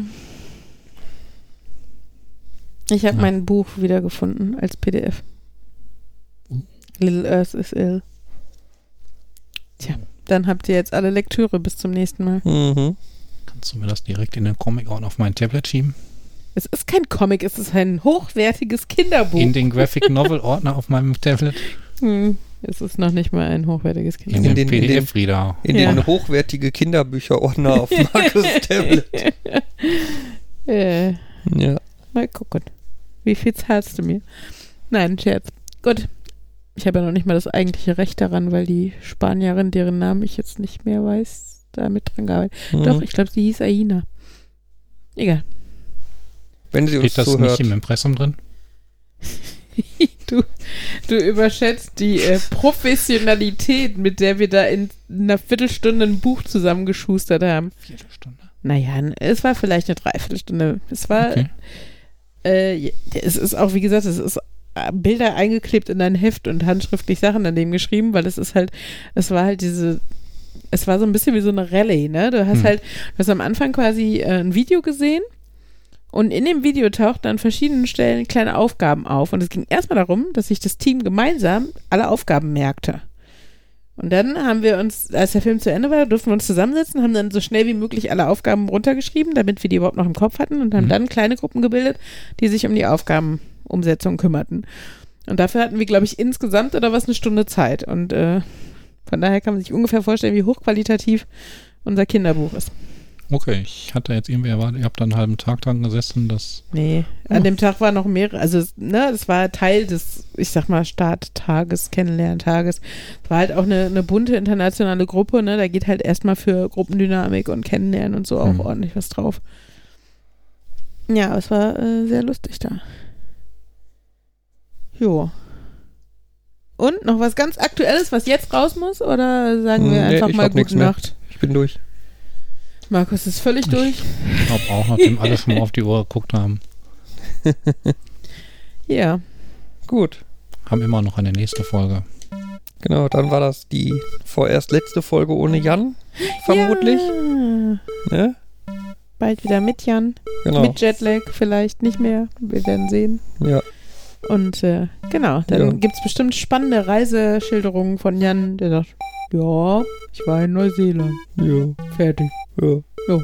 Ich habe Ja. mein Buch wiedergefunden als PDF. Little Earth is Ill. Tja, dann habt ihr jetzt alle Lektüre bis zum nächsten Mal. Mhm. Kannst du mir das direkt in den Comic-Ordner auf mein Tablet schieben? Es ist kein Comic, es ist ein hochwertiges Kinderbuch. In den Graphic Novel-Ordner auf meinem Tablet? Hm, es ist noch nicht mal ein hochwertiges In, Kinderbuch. In den, den- in den- PDF-Reader. In Ja. den hochwertige Kinderbücherordner auf Markus Tablet. Äh, Ja. mal gucken. Wie viel zahlst du mir? Nein, Scherz. Gut. Ich habe ja noch nicht mal das eigentliche Recht daran, weil die Spanierin, deren Namen ich jetzt nicht mehr weiß, da mit dran gearbeitet. Mhm. Doch, ich glaube, sie hieß Aina. Egal. Wenn sie uns Steht das zuhört. nicht im Impressum drin? Du, du überschätzt die äh, Professionalität, mit der wir da in einer Viertelstunde ein Buch zusammengeschustert haben. Viertelstunde. Naja, es war vielleicht eine Dreiviertelstunde. Es war, Okay. äh, es ist auch, wie gesagt, es ist Bilder eingeklebt in ein Heft und handschriftlich Sachen daneben geschrieben, weil es ist halt, es war halt diese, es war so ein bisschen wie so eine Rallye, ne? Du hast Hm. halt, du hast am Anfang quasi äh, ein Video gesehen Und in dem Video tauchten an verschiedenen Stellen kleine Aufgaben auf. Und es ging erstmal darum, dass sich das Team gemeinsam alle Aufgaben merkte. Und dann haben wir uns, als der Film zu Ende war, durften wir uns zusammensetzen, haben dann so schnell wie möglich alle Aufgaben runtergeschrieben, damit wir die überhaupt noch im Kopf hatten und haben Mhm. dann kleine Gruppen gebildet, die sich um die Aufgabenumsetzung kümmerten. Und dafür hatten wir, glaube ich, insgesamt oder was eine Stunde Zeit. Und äh, von daher kann man sich ungefähr vorstellen, wie hochqualitativ unser Kinderbuch ist. Okay, ich hatte jetzt irgendwie erwartet, ihr habt da einen halben Tag dran gesessen, das. Nee, an dem Tag war noch mehrere, also ne, es war Teil des, ich sag mal, Starttages, Kennenlerntages. Es war halt auch eine, eine bunte internationale Gruppe, ne? Da geht halt erstmal für Gruppendynamik und Kennenlernen und so auch Mhm. ordentlich was drauf. Ja, es war äh, sehr lustig da. Jo. Und noch was ganz Aktuelles, was jetzt raus muss? Oder sagen wir Nee, einfach mal gute mehr. Nacht? Ich bin durch. Markus ist völlig durch. Ich glaube auch, nachdem alle schon mal auf die Uhr geguckt haben, Ja. Gut. haben immer noch eine nächste Folge. Genau, dann war das die vorerst letzte Folge ohne Jan, vermutlich. Ja. Ne? Bald wieder mit Jan. Genau. Mit Jetlag vielleicht nicht mehr. Wir werden sehen. Ja. Und äh, genau, dann Ja. gibt es bestimmt spannende Reiseschilderungen von Jan, der sagt, ja, ich war in Neuseeland. Ja. Fertig. Ja. Ja.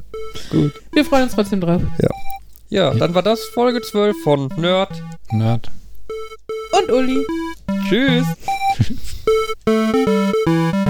Gut. Wir freuen uns trotzdem drauf. Ja, dann war das Folge 12 von Nerd. Nerd. Und Uli. Tschüss.